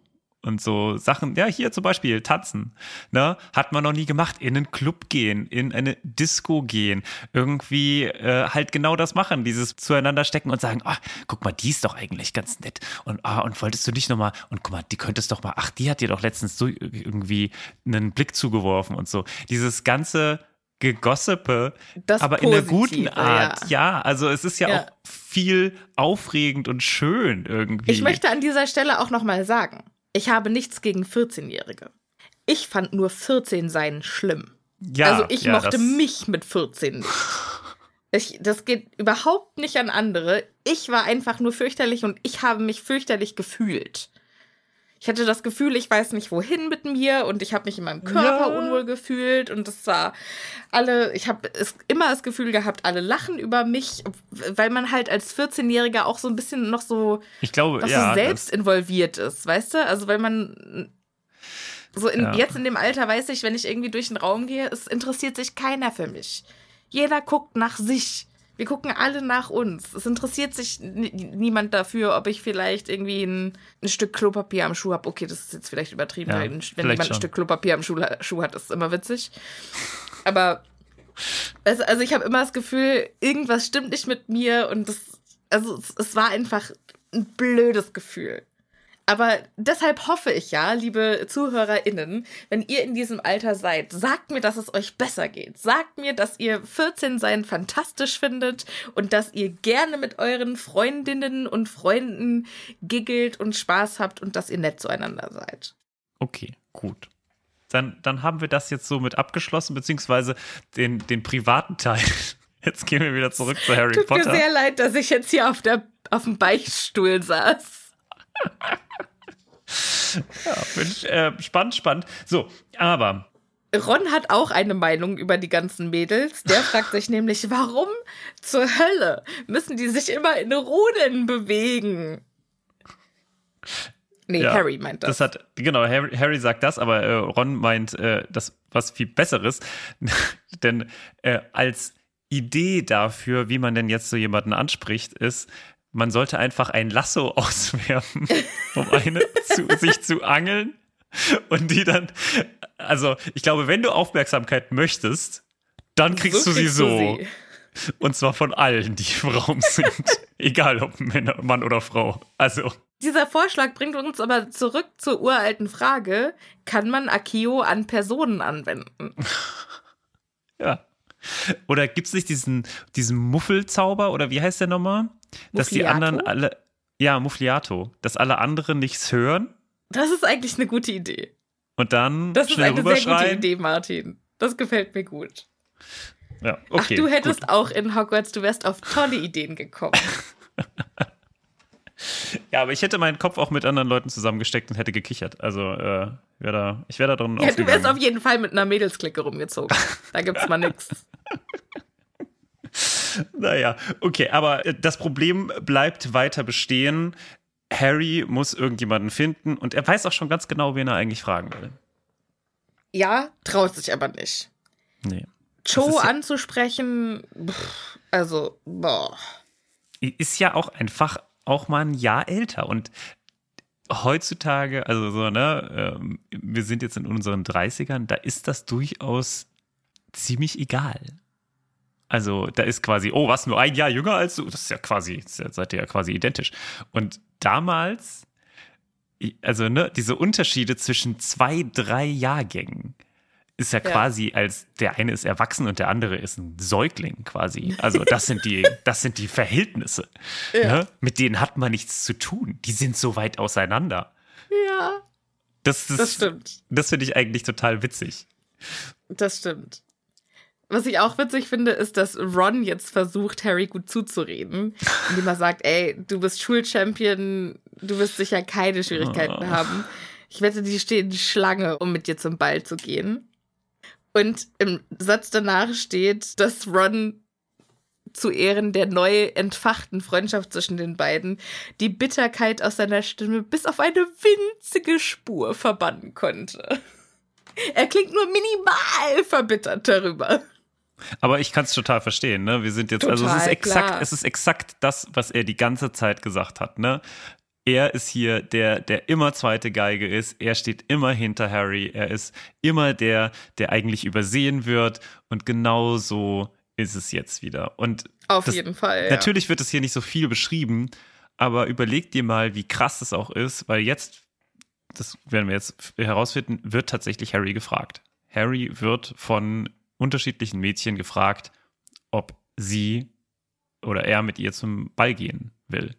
und so Sachen, ja, hier zum Beispiel tanzen, ne, hat man noch nie gemacht, in einen Club gehen, in eine Disco gehen, irgendwie äh, halt genau das machen, dieses zueinander stecken und sagen, ah, guck mal, die ist doch eigentlich ganz nett und ah, und wolltest du nicht nochmal, und guck mal, die könntest doch mal, ach, die hat dir doch letztens so irgendwie einen Blick zugeworfen und so. Dieses ganze Gegossipe, Das aber in einer Positive, guten Art. Ja. also es ist ja, Ja. auch viel aufregend und schön irgendwie. Ich möchte an dieser Stelle auch nochmal sagen, ich habe nichts gegen 14-Jährige. Ich fand nur 14 sein schlimm. ja, also ich ja, mochte mich mit 14 nicht. (laughs) Ich, das geht überhaupt nicht an andere. Ich war einfach nur fürchterlich und ich habe mich fürchterlich gefühlt. Ich hatte das Gefühl, ich weiß nicht wohin mit mir und ich habe mich in meinem Körper Ja. unwohl gefühlt und es war alle, ich habe es immer das Gefühl gehabt, alle lachen über mich, weil man halt als 14-Jähriger auch so ein bisschen noch so Ich glaube, noch ja. so selbst involviert ist, weißt du? Also weil man so in, Ja. jetzt in dem Alter weiß ich, wenn ich irgendwie durch den Raum gehe, es interessiert sich keiner für mich. Jeder guckt nach sich. Wir gucken alle nach uns. Es interessiert sich ni- niemand dafür, ob ich vielleicht irgendwie ein, ein Stück Klopapier am Schuh habe. Okay, das ist jetzt vielleicht übertrieben, Ja, weil ein- wenn vielleicht jemand ein schon. Stück Klopapier am Schuh, Schuh hat, ist es immer witzig. Aber also, also ich habe immer das Gefühl, irgendwas stimmt nicht mit mir und das, also es, es war einfach ein blödes Gefühl. Aber deshalb hoffe ich ja, liebe ZuhörerInnen, wenn ihr in diesem Alter seid, sagt mir, dass es euch besser geht. Sagt mir, dass ihr 14 sein fantastisch findet und dass ihr gerne mit euren Freundinnen und Freunden giggelt und Spaß habt und dass ihr nett zueinander seid. Okay, gut. Dann, dann haben wir das jetzt so mit abgeschlossen, beziehungsweise den, den privaten Teil. (laughs) Jetzt gehen wir wieder zurück zu Harry Tut mir Potter. sehr leid, dass ich jetzt hier auf, der, auf dem Beichtstuhl saß. Mensch, äh, spannend, spannend. So, aber Ron hat auch eine Meinung über die ganzen Mädels. Der fragt sich nämlich, warum zur Hölle müssen die sich immer in Rudeln bewegen? Nee, Ja, Harry meint das. Das hat, genau, Harry, Harry sagt das, aber äh, Ron meint äh, das was viel Besseres. (laughs) denn äh, als Idee dafür, wie man denn jetzt so jemanden anspricht, ist, man sollte einfach ein Lasso (laughs) auswerfen, um eine zu, sich zu angeln und die dann, also ich glaube, wenn du Aufmerksamkeit möchtest, dann kriegst du sie kriegst so. sie. Und zwar von allen, die im Raum sind. (laughs) Egal ob Männer, Mann oder Frau. Also. Dieser Vorschlag bringt uns aber zurück zur uralten Frage, kann man Akio an Personen anwenden? (laughs) Ja. Oder gibt es nicht diesen, diesen Muffelzauber oder wie heißt der nochmal? Dass die anderen alle. Ja, Muffliato. Dass alle anderen nichts hören Das ist eigentlich eine gute Idee. und dann Das ist schnell eine sehr gute. Idee, Martin. Das gefällt mir gut. Ja, okay, Ach, du hättest Gut. auch in Hogwarts, du wärst auf tolle Ideen gekommen. (laughs) Ja, aber ich hätte meinen Kopf auch mit anderen Leuten zusammengesteckt und hätte gekichert. Also, äh, wär da, ich wäre da drin Ja, du wärst auf jeden Fall mit einer Mädelsklicke rumgezogen. Da gibt's mal nix. (laughs) Naja, okay, aber äh, das Problem bleibt weiter bestehen. Harry muss irgendjemanden finden und er weiß auch schon ganz genau, wen er eigentlich fragen will. Ja, traut sich aber nicht. Nee. Cho ist ja- anzusprechen, pff, also, boah. ist ja auch einfach auch mal ein Jahr älter und heutzutage, also so, ne, ähm, wir sind jetzt in unseren 30ern, da ist das durchaus ziemlich egal. Also da ist quasi, oh, was, nur ein Jahr jünger als du? Das ist ja quasi, ist ja, seid ihr ja quasi identisch. Und damals, also ne, diese Unterschiede zwischen zwei, drei Jahrgängen ist ja, Ja. quasi als der eine ist erwachsen und der andere ist ein Säugling quasi. Also das sind die, (laughs) das sind die Verhältnisse. Ne? Mit denen hat man nichts zu tun. Die sind so weit auseinander. Ja, Das, das, das stimmt. Das finde ich eigentlich total witzig. Das stimmt. Was ich auch witzig finde, ist, dass Ron jetzt versucht, Harry gut zuzureden, indem er sagt, ey, du bist Schulchampion, du wirst sicher keine Schwierigkeiten Oh. haben. Ich wette, die stehen Schlange, um mit dir zum Ball zu gehen. Und im Satz danach steht, dass Ron zu Ehren der neu entfachten Freundschaft zwischen den beiden die Bitterkeit aus seiner Stimme bis auf eine winzige Spur verbannen konnte. Er klingt nur minimal verbittert darüber. Aber ich kann es total verstehen, ne? Wir sind jetzt, also es ist Total, exakt, klar. es ist exakt das, was er die ganze Zeit gesagt hat, ne? er ist hier der, der immer zweite Geige ist. Er steht immer hinter Harry. Er ist immer der, der eigentlich übersehen wird. Und genau so ist es jetzt wieder. Und Auf das, jeden Fall. Ja. Natürlich wird es hier nicht so viel beschrieben, aber überleg dir mal, wie krass es auch ist, weil jetzt, das werden wir jetzt herausfinden, wird tatsächlich Harry gefragt. Harry wird von unterschiedlichen Mädchen gefragt, ob sie oder er mit ihr zum Ball gehen will.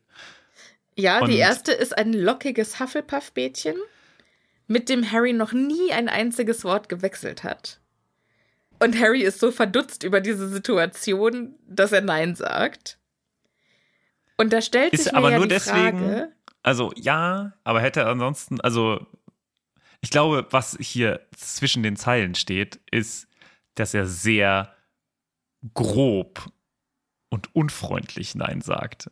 Ja, Und- die erste ist ein lockiges Hufflepuff-Mädchen, mit dem Harry noch nie ein einziges Wort gewechselt hat. Und Harry ist so verdutzt über diese Situation, dass er Nein sagt. Und da stellt Ist sich mir aber ja nur die deswegen, Frage, also ja, aber hätte er ansonsten, also ich glaube, was hier zwischen den Zeilen steht, ist, dass er sehr grob und unfreundlich Nein sagt.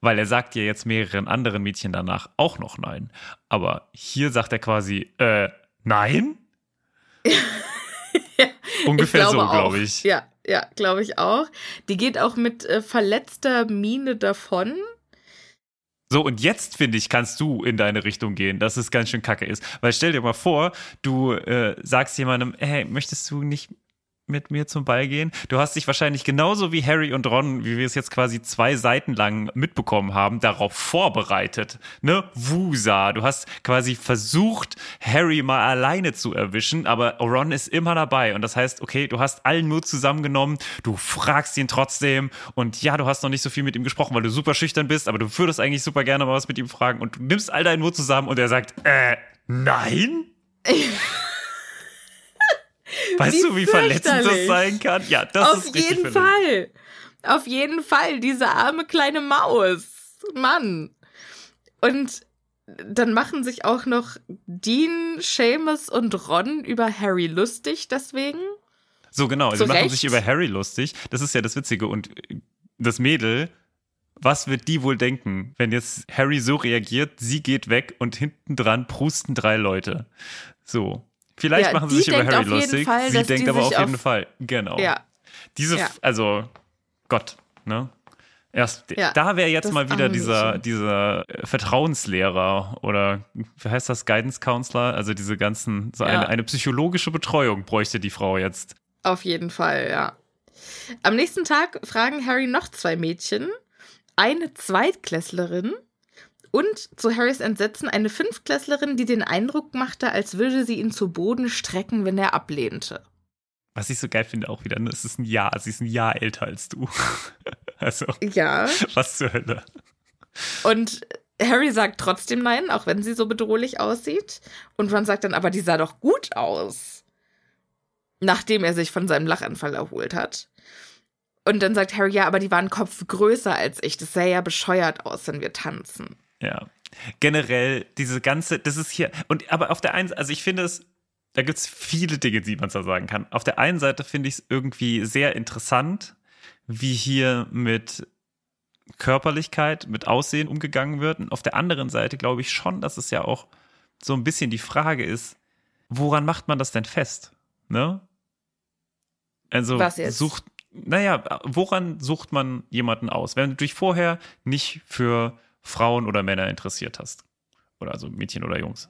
Weil er sagt ja jetzt mehreren anderen Mädchen danach auch noch Nein. Aber hier sagt er quasi, äh, nein? (laughs) Ungefähr so, auch. glaube ich. Ja, ja, glaube ich auch. Die geht auch mit äh, verletzter Miene davon. So, und jetzt, finde ich, kannst du in deine Richtung gehen, dass es ganz schön kacke ist. Weil stell dir mal vor, du äh, sagst jemandem, hey, möchtest du nicht mit mir zum Ball gehen? Du hast dich wahrscheinlich genauso wie Harry und Ron, wie wir es jetzt quasi zwei Seiten lang mitbekommen haben, darauf vorbereitet. Ne? Wusa. Du hast quasi versucht, Harry mal alleine zu erwischen, aber Ron ist immer dabei. Und das heißt, okay, du hast allen Mut zusammengenommen, du fragst ihn trotzdem und ja, du hast noch nicht so viel mit ihm gesprochen, weil du super schüchtern bist, aber du würdest eigentlich super gerne mal was mit ihm fragen und du nimmst all deinen Mut zusammen und er sagt, äh, nein? (laughs) Weißt Wie du, wie verletzend das sein kann? Ja, das Auf ist jeden. Fall. Auf jeden Fall, diese arme kleine Maus. Mann. Und dann machen sich auch noch Dean, Seamus und Ron über Harry lustig deswegen. So genau, sie Zu machen Recht. sich über Harry lustig. Das ist ja das Witzige. Und das Mädel, was wird die wohl denken, wenn jetzt Harry so reagiert, sie geht weg und hinten dran prusten drei Leute. So. Vielleicht Ja, machen sie sich über Harry lustig. Fall, sie denkt aber auf jeden auf- Fall. Genau. Ja. Diese, Ja. also Gott, ne? Erst, Ja, da wäre jetzt mal wieder dieser, dieser äh, Vertrauenslehrer oder wie heißt das, Guidance Counselor? Also diese ganzen, so eine, eine psychologische Betreuung bräuchte die Frau jetzt. Auf jeden Fall, ja. Am nächsten Tag fragen Harry noch zwei Mädchen, eine Zweitklässlerin und zu Harrys Entsetzen eine Fünftklässlerin, die den Eindruck machte, als würde sie ihn zu Boden strecken, wenn er ablehnte. Was ich so geil finde auch wieder, ne? es ist ein Jahr, sie ist ein Jahr älter als du. (laughs) also, Ja. was zur Hölle. Und Harry sagt trotzdem nein, auch wenn sie so bedrohlich aussieht. Und Ron sagt dann, aber die sah doch gut aus. Nachdem er sich von seinem Lachanfall erholt hat. Und dann sagt Harry, ja, aber die waren Kopf größer als ich. Das sähe ja bescheuert aus, wenn wir tanzen. Ja. Generell, diese ganze, das ist hier, und aber auf der einen Seite, also ich finde es, da gibt es viele Dinge, die man da sagen kann. Auf der einen Seite finde ich es irgendwie sehr interessant, wie hier mit Körperlichkeit, mit Aussehen umgegangen wird. Und auf der anderen Seite glaube ich schon, dass es ja auch so ein bisschen die Frage ist, woran macht man das denn fest? Ne? Also Was jetzt? sucht, naja, woran sucht man jemanden aus? Wenn du dich vorher nicht für Frauen oder Männer interessiert hast. Oder also Mädchen oder Jungs.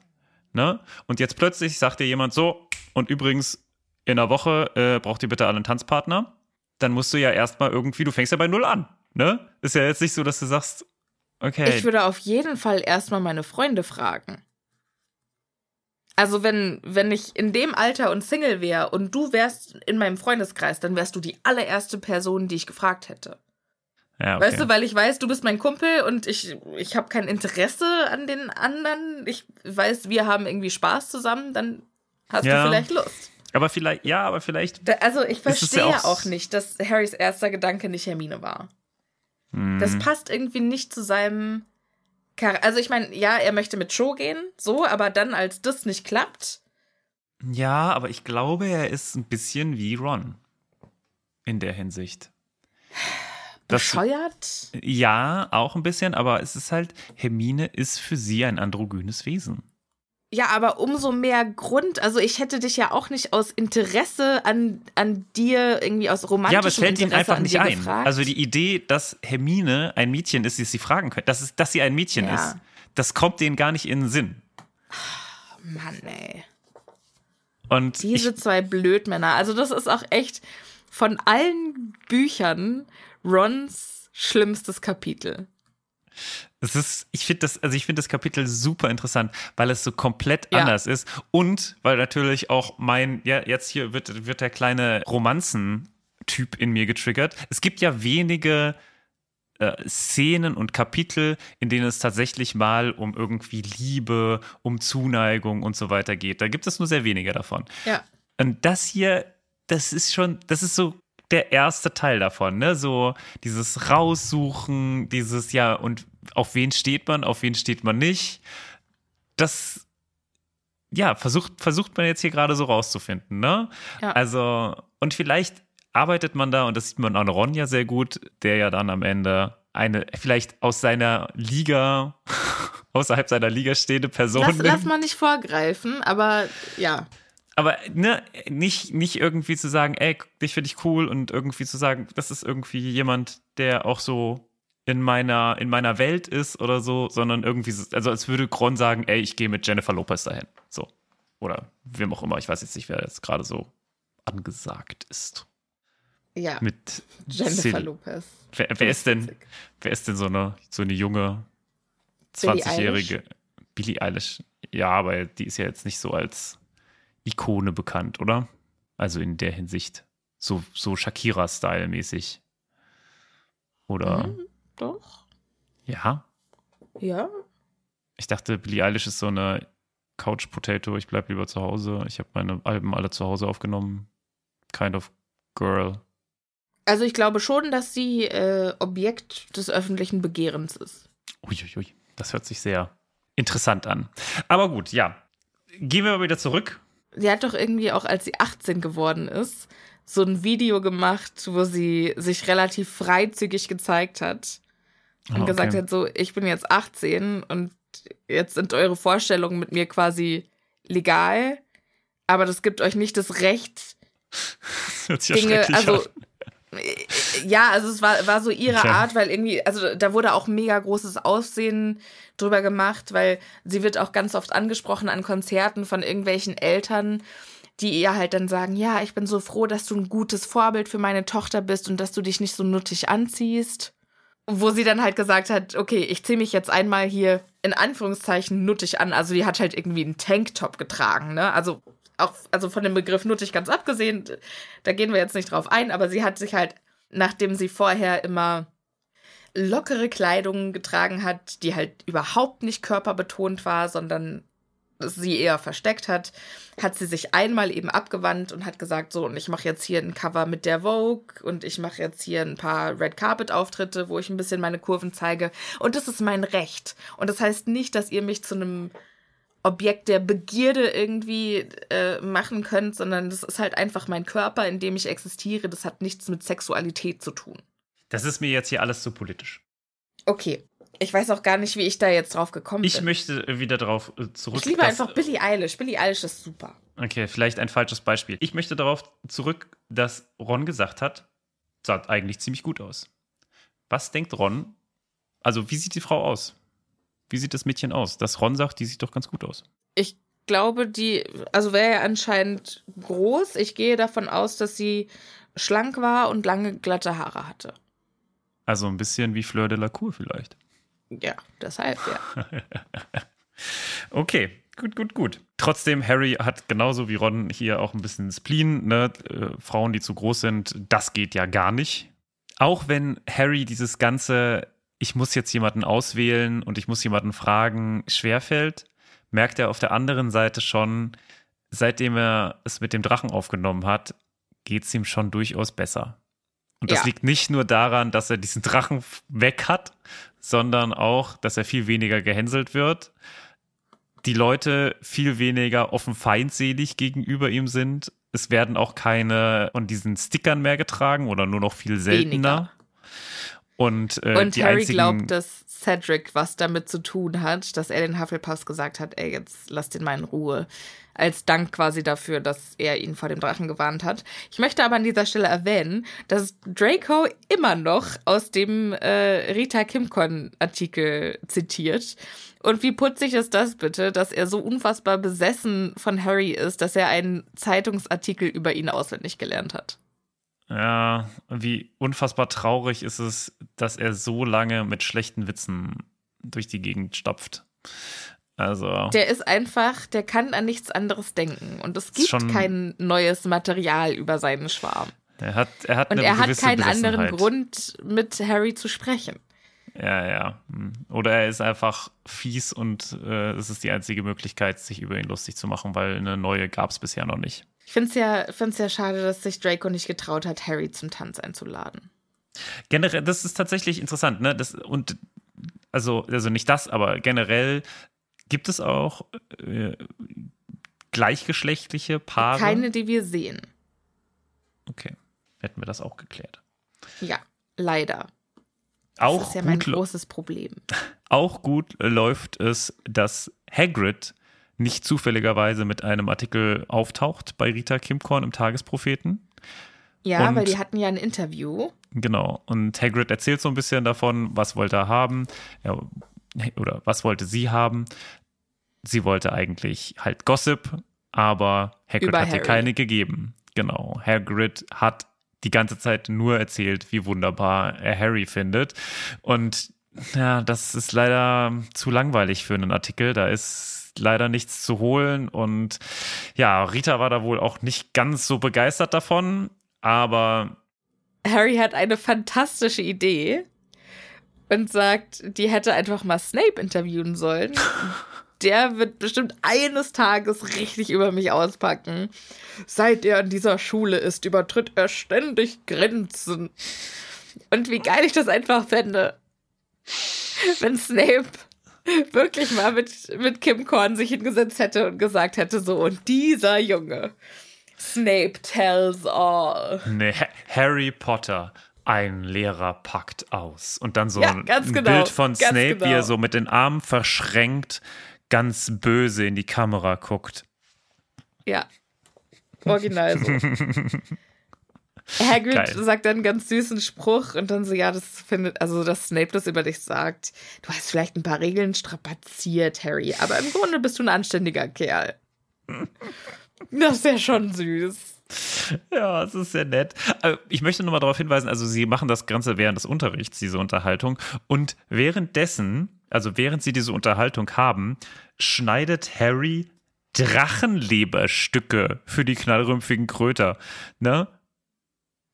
Ne? Und jetzt plötzlich sagt dir jemand so, und übrigens, in einer Woche äh, braucht ihr bitte alle einen Tanzpartner. Dann musst du ja erstmal irgendwie, du fängst ja bei Null an. Ne? Ist ja jetzt nicht so, dass du sagst, okay. Ich würde auf jeden Fall erstmal meine Freunde fragen. Also wenn, wenn ich in dem Alter und Single wäre und du wärst in meinem Freundeskreis, dann wärst du die allererste Person, die ich gefragt hätte. Ja, okay. Weißt du, weil ich weiß, du bist mein Kumpel und ich, ich habe kein Interesse an den anderen. Ich weiß, wir haben irgendwie Spaß zusammen, dann hast Ja. du vielleicht Lust. aber vielleicht, ja, aber vielleicht. Da, also ich verstehe ja auch auch, nicht, dass Harrys erster Gedanke nicht Hermine war. Hm. Das passt irgendwie nicht zu seinem Char Also ich meine, ja, er möchte mit Joe gehen, so, aber dann, als das nicht klappt, Ja, aber ich glaube, er ist ein bisschen wie Ron. In der Hinsicht. Das, bescheuert. ja, auch ein bisschen, aber es ist halt, Hermine ist für sie ein androgynes Wesen. Ja, aber umso mehr Grund. Also ich hätte dich ja auch nicht aus Interesse an, an dir, irgendwie aus romantischem Ja, aber es fällt ihnen Interesse einfach nicht ein. gefragt. Also die Idee, dass Hermine ein Mädchen ist, die sie fragen können, dass, es, dass sie ein Mädchen Ja. ist, das kommt denen gar nicht in den Sinn. Mann, ey. Und Diese ich, zwei Blödmänner. Also das ist auch echt von allen Büchern Rons schlimmstes Kapitel. es ist, ich finde das, also ich finde das Kapitel super interessant, weil es so komplett Ja. anders ist und weil natürlich auch mein, ja, jetzt hier wird, wird der kleine Romanzen-Typ in mir getriggert. Es gibt ja wenige äh, Szenen und Kapitel, in denen es tatsächlich mal um irgendwie Liebe, um Zuneigung und so weiter geht. Da gibt es nur sehr wenige davon. Ja. Und das hier, das ist schon, das ist so der erste Teil davon, ne? So dieses Raussuchen, dieses ja, und auf wen steht man, auf wen steht man nicht. Das, ja, versucht, versucht man jetzt hier gerade so rauszufinden, ne? Ja. Also, und vielleicht arbeitet man da, und das sieht man an Ron ja sehr gut, der ja dann am Ende eine, vielleicht aus seiner Liga, (laughs) außerhalb seiner Liga stehende Person Lass, lass mal nicht vorgreifen, aber ja. Aber ne, nicht, nicht irgendwie zu sagen, ey, dich finde ich cool und irgendwie zu sagen, das ist irgendwie jemand, der auch so in meiner, in meiner Welt ist oder so, sondern irgendwie, so- also als würde Gron sagen, ey, ich gehe mit Jennifer Lopez dahin. So. Oder wem auch immer. Ich weiß jetzt nicht, wer jetzt gerade so angesagt ist. Ja, Mit Jennifer Sil- Lopez. Wer, wer ist denn, wer ist denn so eine, so eine junge Billie 20-jährige Billie Eilish? Ja, aber die ist ja jetzt nicht so als Ikone bekannt, oder? Also in der Hinsicht. So, so Shakira-Style-mäßig. Oder? Mhm. Doch. Ja? Ja. Ich dachte, Billie Eilish ist so eine Couch-Potato. Ich bleib lieber zu Hause. Ich habe meine Alben alle zu Hause aufgenommen. Kind of Girl. Also ich glaube schon, dass sie äh, Objekt des öffentlichen Begehrens ist. Uiuiui, das hört sich sehr interessant an. Aber gut, ja. Gehen wir mal wieder zurück. Sie hat doch irgendwie auch, als sie 18 geworden ist, so ein Video gemacht, wo sie sich relativ freizügig gezeigt hat und Ah, okay. gesagt hat, so, ich bin jetzt 18 und jetzt sind eure Vorstellungen mit mir quasi legal, aber das gibt euch nicht das Recht, (laughs) Das ja Dinge, schrecklich also an. (laughs) ja, also es war, war so ihre Okay. Art, weil irgendwie, also da wurde auch mega großes Aussehen drüber gemacht, weil sie wird auch ganz oft angesprochen an Konzerten von irgendwelchen Eltern, die ihr halt dann sagen, ja, ich bin so froh, dass du ein gutes Vorbild für meine Tochter bist und dass du dich nicht so nuttig anziehst. Wo sie dann halt gesagt hat, okay, ich ziehe mich jetzt einmal hier in Anführungszeichen nuttig an. Also die hat halt irgendwie einen Tanktop getragen, ne? Also auch, also von dem Begriff nuttig ganz abgesehen, da gehen wir jetzt nicht drauf ein, aber sie hat sich halt, nachdem sie vorher immer lockere Kleidung getragen hat, die halt überhaupt nicht körperbetont war, sondern sie eher versteckt hat, hat sie sich einmal eben abgewandt und hat gesagt, so, und ich mache jetzt hier ein Cover mit der Vogue und ich mache jetzt hier ein paar Red Carpet Auftritte, wo ich ein bisschen meine Kurven zeige und das ist mein Recht. Und das heißt nicht, dass ihr mich zu einem Objekt der Begierde irgendwie äh, machen könnt, sondern das ist halt einfach mein Körper, in dem ich existiere. Das hat nichts mit Sexualität zu tun. Das ist mir jetzt hier alles zu politisch. Okay. Ich weiß auch gar nicht, wie ich da jetzt drauf gekommen Ich bin. möchte wieder darauf äh, zurück. ich liebe einfach Billie Eilish. Billie Eilish ist super. Okay, vielleicht ein falsches Beispiel. Ich möchte darauf zurück, dass Ron gesagt hat, sah eigentlich ziemlich gut aus. Was denkt Ron? Also, wie sieht die Frau aus? Wie sieht das Mädchen aus? Dass Ron sagt, die sieht doch ganz gut aus. Ich glaube, die, also wäre ja anscheinend groß. Ich gehe davon aus, dass sie schlank war und lange glatte Haare hatte. Also ein bisschen wie Fleur de la Cour vielleicht. Ja, deshalb, ja. (laughs) Okay, gut, gut, gut. Trotzdem, Harry hat genauso wie Ron hier auch ein bisschen Spleen. Ne? Äh, Frauen, die zu groß sind, das geht ja gar nicht. Auch wenn Harry dieses ganze, ich muss jetzt jemanden auswählen und ich muss jemanden fragen, schwerfällt, merkt er auf der anderen Seite schon, seitdem er es mit dem Drachen aufgenommen hat, geht es ihm schon durchaus besser. Und das Ja. liegt nicht nur daran, dass er diesen Drachen weg hat, sondern auch, dass er viel weniger gehänselt wird. Die Leute viel weniger offen feindselig gegenüber ihm sind. Es werden auch keine von diesen Stickern mehr getragen oder nur noch viel seltener. Weniger. Und, äh, Und Harry einzigen, glaubt, dass Cedric was damit zu tun hat, dass er den Hufflepuffs gesagt hat, ey, jetzt lass den mal in Ruhe. Als Dank quasi dafür, dass er ihn vor dem Drachen gewarnt hat. Ich möchte aber an dieser Stelle erwähnen, dass Draco immer noch aus dem äh, Rita Kimcon-Artikel zitiert. Und wie putzig ist das bitte, dass er so unfassbar besessen von Harry ist, dass er einen Zeitungsartikel über ihn auswendig gelernt hat. Ja, wie unfassbar traurig ist es, dass er so lange mit schlechten Witzen durch die Gegend stopft. Also. Der ist einfach, der kann an nichts anderes denken. Und es gibt kein neues Material über seinen Schwarm. Er hat, er hat Und er hat keinen anderen Grund, mit Harry zu sprechen. Ja, ja. Hm. Oder er ist einfach fies und äh, es ist die einzige Möglichkeit, sich über ihn lustig zu machen, weil eine neue gab es bisher noch nicht. Ich finde es ja, find's ja schade, dass sich Draco nicht getraut hat, Harry zum Tanz einzuladen. Generell, das ist tatsächlich interessant, ne? Das, und also, also nicht das, aber generell gibt es auch äh, gleichgeschlechtliche Paare. Keine, die wir sehen. Okay, hätten wir das auch geklärt. Ja, leider. Auch das ist ja mein großes Problem. (laughs) Auch gut läuft es, dass Hagrid nicht zufälligerweise mit einem Artikel auftaucht bei Rita Kimkorn im Tagespropheten. Ja, und, weil die hatten ja ein Interview. Genau. Und Hagrid erzählt so ein bisschen davon, was wollte er haben ja, oder was wollte sie haben. Sie wollte eigentlich halt Gossip, aber Hagrid Über hat Harry. ihr keine gegeben. Genau. Hagrid hat die ganze Zeit nur erzählt, wie wunderbar er Harry findet. Und ja, das ist leider zu langweilig für einen Artikel. Da ist leider nichts zu holen. Und ja, Rita war da wohl auch nicht ganz so begeistert davon, aber. Harry hat eine fantastische Idee und sagt, die hätte einfach mal Snape interviewen sollen. (laughs) Der wird bestimmt eines Tages richtig über mich auspacken. Seit er in dieser Schule ist, übertritt er ständig Grenzen. Und wie geil ich das einfach fände, wenn Snape wirklich mal mit, mit Kim Korn sich hingesetzt hätte und gesagt hätte, so, und dieser Junge, Snape tells all. Nee, Harry Potter, ein Lehrer packt aus. Und dann so ja, ein, genau, Bild von Snape, genau. wie er so mit den Armen verschränkt, ganz böse in die Kamera guckt. Ja, original so. (laughs) Hagrid Geil. sagt dann einen ganz süßen Spruch und dann so, ja, das findet, also dass Snape das über dich sagt. Du hast vielleicht ein paar Regeln strapaziert, Harry, aber im Grunde bist du ein anständiger Kerl. (laughs) Das ist ja schon süß. Ja, es ist sehr nett. Äh, ich möchte nur mal darauf hinweisen, also sie machen das Ganze während des Unterrichts, diese Unterhaltung. Und währenddessen, also während sie diese Unterhaltung haben, schneidet Harry Drachenleberstücke für die knallrümpfigen Kröter. Ne?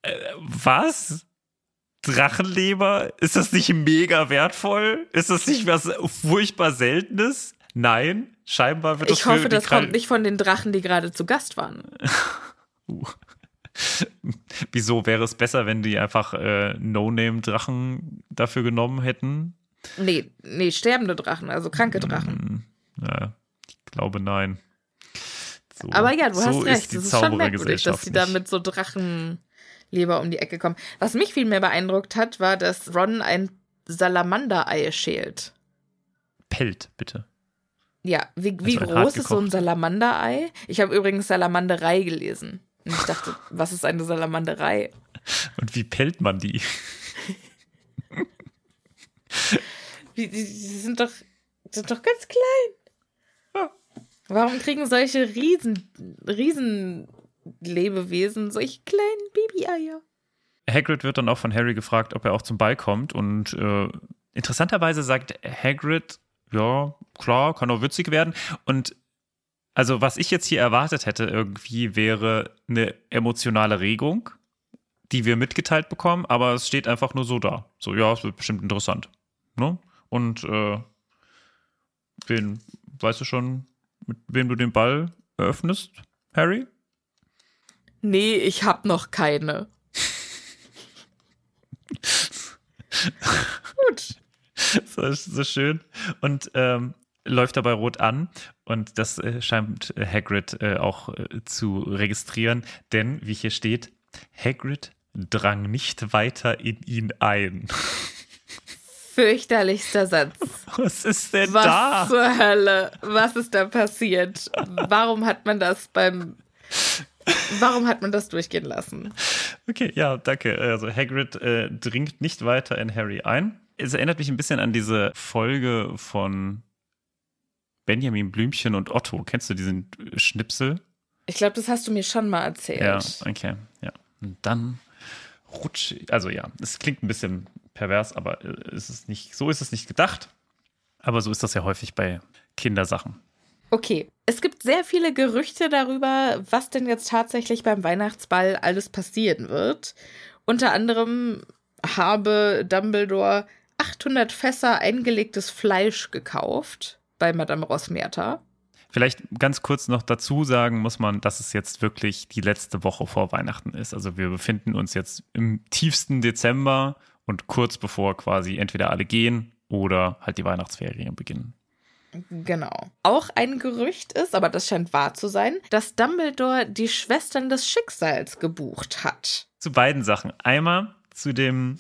Äh, was? Drachenleber? Ist das nicht mega wertvoll? Ist das nicht was furchtbar Seltenes? Nein, scheinbar wird das Ich hoffe, das kommt nicht von den Drachen, die gerade zu Gast waren. uh. (laughs) Wieso wäre es besser, wenn die einfach äh, No-Name-Drachen dafür genommen hätten? Nee, nee, sterbende Drachen, also kranke Drachen. Hm, ja, ich glaube nein. So, Aber ja, du so hast recht. Es ist schon merkwürdig, dass sie da mit so Drachen Leber um die Ecke kommen. Was mich viel mehr beeindruckt hat, war, dass Ron ein Salamanderei schält. Pellt, bitte. Ja, wie, wie also groß ist so ein Salamanderei? Ich habe übrigens Salamanderei gelesen. Und ich dachte, (laughs) was ist eine Salamanderei? Und wie pellt man die? Wie, die, die, sind doch, sind doch ganz klein. Warum kriegen solche Riesen, Riesen solche kleinen Babyeier. Hagrid wird dann auch von Harry gefragt, ob er auch zum Ball kommt und äh, interessanterweise sagt Hagrid, ja, klar, kann auch witzig werden und also was ich jetzt hier erwartet hätte irgendwie wäre eine emotionale Regung, die wir mitgeteilt bekommen, aber es steht einfach nur so da. So, ja, es wird bestimmt interessant. Ne? Und äh, wen, weißt du schon, mit wem du den Ball eröffnest, Harry? Nee, ich hab noch keine. (laughs) Gut. So, so schön. Und ähm, läuft dabei rot an. Und das äh, scheint äh, Hagrid äh, auch äh, zu registrieren. Denn, wie hier steht, Hagrid drang nicht weiter in ihn ein. (laughs) fürchterlichster Satz. (laughs) Was ist denn Was da? zur Hölle? Was ist da passiert? Warum hat man das beim. Warum hat man das durchgehen lassen? Okay, ja, danke. Also Hagrid äh, dringt nicht weiter in Harry ein. Es erinnert mich ein bisschen an diese Folge von Benjamin Blümchen und Otto. Kennst du diesen Schnipsel? Ich glaube, das hast du mir schon mal erzählt. Ja, okay, ja. Und dann rutsche also ja, es klingt ein bisschen pervers, aber äh, es ist nicht, so ist es nicht gedacht. Aber so ist das ja häufig bei Kindersachen. Okay, es gibt sehr viele Gerüchte darüber, was denn jetzt tatsächlich beim Weihnachtsball alles passieren wird. Unter anderem habe Dumbledore 800 Fässer eingelegtes Fleisch gekauft bei Madame Rosmerta. Vielleicht ganz kurz noch dazu sagen muss man, dass es jetzt wirklich die letzte Woche vor Weihnachten ist. Also wir befinden uns jetzt im tiefsten Dezember und kurz bevor quasi entweder alle gehen oder halt die Weihnachtsferien beginnen. Genau. Auch ein Gerücht ist, aber das scheint wahr zu sein, dass Dumbledore die Schwestern des Schicksals gebucht hat. Zu beiden Sachen. Einmal zu dem,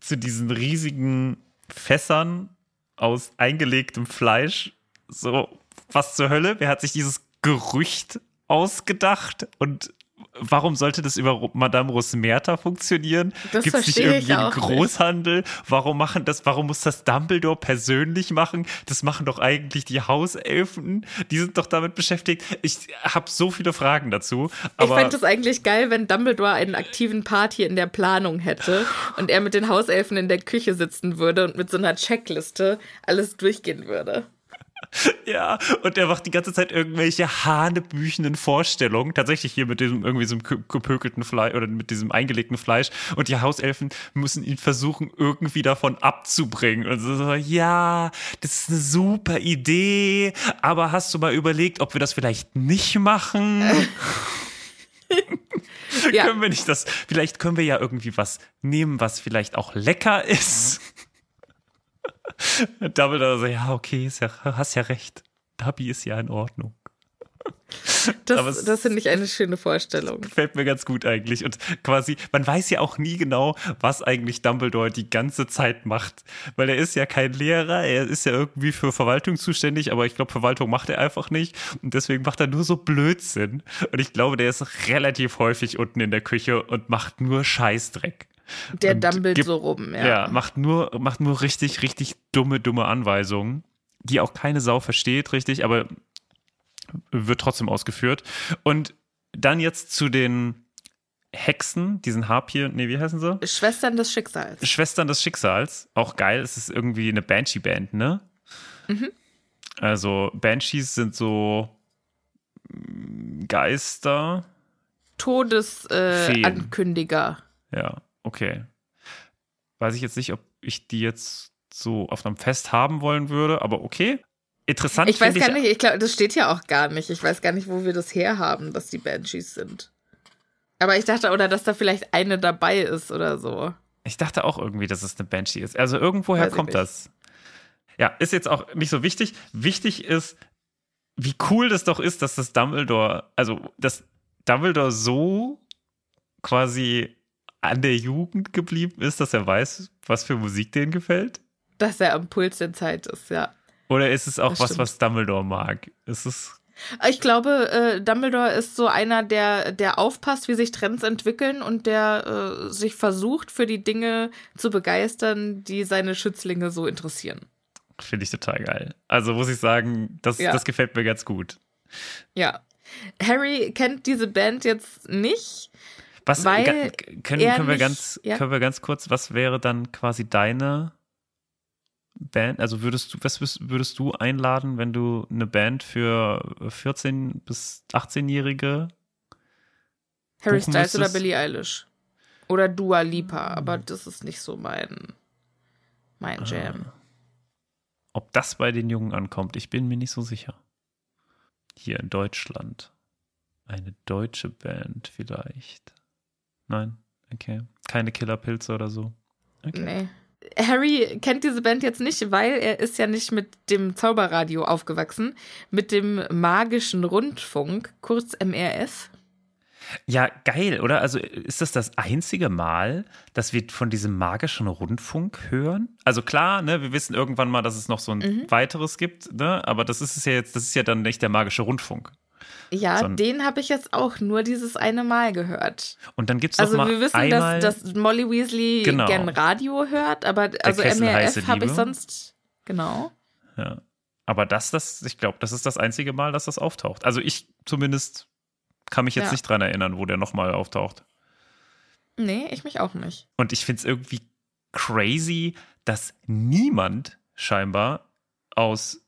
zu diesen riesigen Fässern aus eingelegtem Fleisch. So, was zur Hölle? Wer hat sich dieses Gerücht ausgedacht? Und warum sollte das über Madame Rosmerta funktionieren? Das Gibt es nicht irgendwie einen auch nicht. Großhandel? Warum machen das, warum muss das Dumbledore persönlich machen? Das machen doch eigentlich die Hauselfen. Die sind doch damit beschäftigt. Ich habe so viele Fragen dazu. Ich fände es eigentlich geil, wenn Dumbledore einen aktiven Part hier in der Planung hätte und er mit den Hauselfen in der Küche sitzen würde und mit so einer Checkliste alles durchgehen würde. (laughs) Ja, und er macht die ganze Zeit irgendwelche hanebüchenden Vorstellungen. Tatsächlich hier mit diesem irgendwie so einem gepökelten Fleisch oder mit diesem eingelegten Fleisch. Und die Hauselfen müssen ihn versuchen, irgendwie davon abzubringen. Und so, so, ja, das ist eine super Idee. Aber hast du mal überlegt, ob wir das vielleicht nicht machen? (laughs) Ja. Können wir nicht das, vielleicht können wir ja irgendwie was nehmen, was vielleicht auch lecker ist. (laughs) Dumbledore so, ja, okay, ist ja, hast ja recht. Dabi ist ja in Ordnung. Das, das finde ich eine schöne Vorstellung. Gefällt mir ganz gut eigentlich. Und quasi, man weiß ja auch nie genau, was eigentlich Dumbledore die ganze Zeit macht. Weil er ist ja kein Lehrer, er ist ja irgendwie für Verwaltung zuständig, aber ich glaube, Verwaltung macht er einfach nicht. Und deswegen macht er nur so Blödsinn. Und ich glaube, der ist relativ häufig unten in der Küche und macht nur Scheißdreck. Der gibt- so rum, ja. Ja, macht nur, macht nur richtig, richtig dumme, dumme Anweisungen, die auch keine Sau versteht, richtig, aber wird trotzdem ausgeführt. Und dann jetzt zu den Hexen, diesen Harpier, nee, wie heißen sie? Schwestern des Schicksals. Schwestern des Schicksals. Auch geil, es ist irgendwie eine Banshee-Band, ne? Also Banshees sind so mm, Geister. Todesankündiger. Ja, okay. Weiß ich jetzt nicht, ob ich die jetzt so auf einem Fest haben wollen würde, aber okay. Interessant ich weiß gar nicht, ich glaube, das steht ja auch gar nicht. Ich weiß gar nicht, wo wir das herhaben, dass die Banshees sind. Aber ich dachte, oder dass da vielleicht eine dabei ist oder so. Ich dachte auch irgendwie, dass es eine Banshee ist. Also irgendwoher Weiß ich kommt das. Ja, ist jetzt auch nicht so wichtig. Wichtig ist, wie cool das doch ist, dass das Dumbledore, also dass Dumbledore so quasi an der Jugend geblieben ist, dass er weiß, was für Musik denen gefällt. Dass er am Puls der Zeit ist, ja. Oder ist es auch Das was, stimmt. was Dumbledore mag? Ist es Ich glaube, äh, Dumbledore ist so einer, der, der aufpasst, wie sich Trends entwickeln und der äh, sich versucht, für die Dinge zu begeistern, die seine Schützlinge so interessieren. Finde ich total geil. Also muss ich sagen, das, Ja. das gefällt mir ganz gut. Ja. Harry kennt diese Band jetzt nicht. Was können, können wir ganz ja. können wir ganz kurz, was wäre dann quasi deine Band? Also würdest du was würdest- du einladen, wenn du eine Band für 14 bis 18-jährige Harry Styles oder Billie Eilish. Oder Dua Lipa, aber das ist nicht so mein, mein Jam. ob das bei den Jungen ankommt, ich bin mir nicht so sicher. Hier in Deutschland. Eine deutsche Band vielleicht. Nein, okay. Keine Killerpilze oder so. Okay. Nee. Harry kennt diese Band jetzt nicht, weil er ist ja nicht mit dem Zauberradio aufgewachsen, mit dem magischen Rundfunk, kurz MRF. Ja, geil, oder? Also ist das das einzige Mal, dass wir von diesem magischen Rundfunk hören? Also klar, ne, wir wissen irgendwann mal, dass es noch so ein Mhm. weiteres gibt, ne? Aber das ist es ja jetzt, das ist ja dann nicht der magische Rundfunk. Ja, Son- den habe ich jetzt auch nur dieses eine Mal gehört. Und dann gibt es Also mal wir wissen, einmal, dass, dass Molly Weasley Genau. gern Radio hört, aber also MRF habe ich sonst genau. ja. Aber das, das, ich glaube, das ist das einzige Mal, dass das auftaucht. Also ich zumindest kann mich jetzt Ja. nicht dran erinnern, wo der nochmal auftaucht. Nee, ich mich auch nicht. Und ich finde es irgendwie crazy, dass niemand scheinbar aus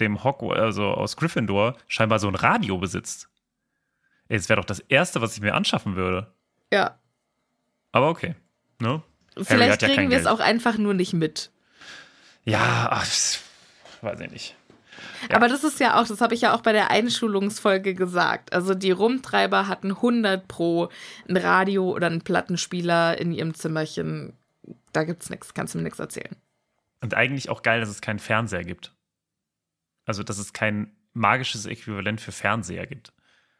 dem Hogwarts, also aus Gryffindor, scheinbar so ein Radio besitzt. Ey, Das wäre doch das Erste, was ich mir anschaffen würde. Ja. Aber okay. Ne? Vielleicht ja kriegen wir es auch einfach nur nicht mit. Ja, ach, weiß ich nicht. Ja. Aber das ist ja auch, das habe ich ja auch bei der Einschulungsfolge gesagt. Also die Rumtreiber hatten 100 pro ein Radio oder einen Plattenspieler in ihrem Zimmerchen. Da gibt's nichts, kannst du mir nichts erzählen. Und eigentlich auch geil, dass es keinen Fernseher gibt. Also, dass es kein magisches Äquivalent für Fernseher gibt.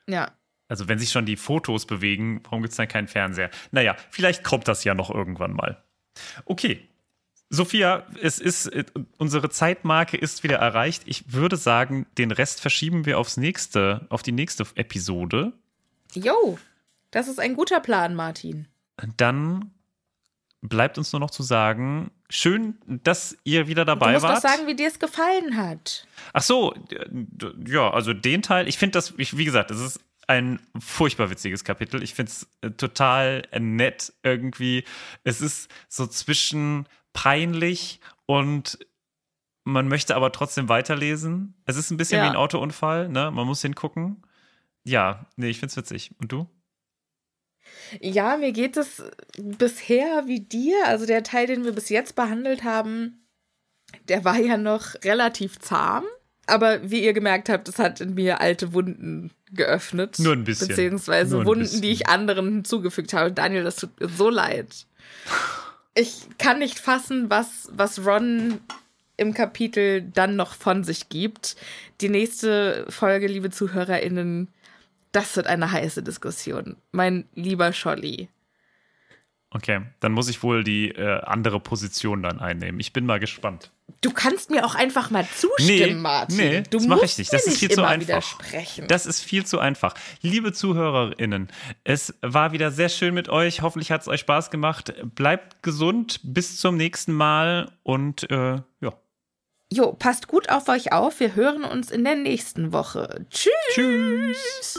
Ja. Also, wenn sich schon die Fotos bewegen, warum gibt es dann keinen Fernseher? Naja, vielleicht kommt das ja noch irgendwann mal. Okay. Sophia, es ist, äh, unsere Zeitmarke ist wieder erreicht. Ich würde sagen, den Rest verschieben wir aufs nächste, auf die nächste Episode. Jo, das ist ein guter Plan, Martin. Dann bleibt uns nur noch zu sagen, schön, dass ihr wieder Du dabei musst wart. doch sagen, wie dir es gefallen hat. Ach so, ja, also den Teil, ich finde das, wie gesagt, es ist ein furchtbar witziges Kapitel. Ich finde es äh, total nett irgendwie. Es ist so zwischen peinlich und man möchte aber trotzdem weiterlesen. Es ist ein bisschen Ja. wie ein Autounfall, ne? Man muss hingucken. Ja, nee, ich finde es witzig. Und du? Ja, mir geht es bisher wie dir. Also der Teil, den wir bis jetzt behandelt haben, der war ja noch relativ zahm. Aber wie ihr gemerkt habt, es hat in mir alte Wunden geöffnet. Nur ein bisschen. Beziehungsweise ein Wunden, bisschen. die ich anderen hinzugefügt habe. Daniel, das tut mir so leid. Ich kann nicht fassen, was, was Ron im Kapitel dann noch von sich gibt. Die nächste Folge, liebe ZuhörerInnen, das wird eine heiße Diskussion. Mein lieber Scholli. Okay, dann muss ich wohl die äh, andere Position dann einnehmen. Ich bin mal gespannt. Du kannst mir auch einfach mal zustimmen, Nee, Martin. nee, du das mach ich nicht. Das ist viel zu einfach. Das ist viel zu einfach. Liebe ZuhörerInnen, es war wieder sehr schön mit euch. Hoffentlich hat es euch Spaß gemacht. Bleibt gesund. Bis zum nächsten Mal und äh, ja. jo, passt gut auf euch auf. Wir hören uns in der nächsten Woche. Tschüss. Tschüss.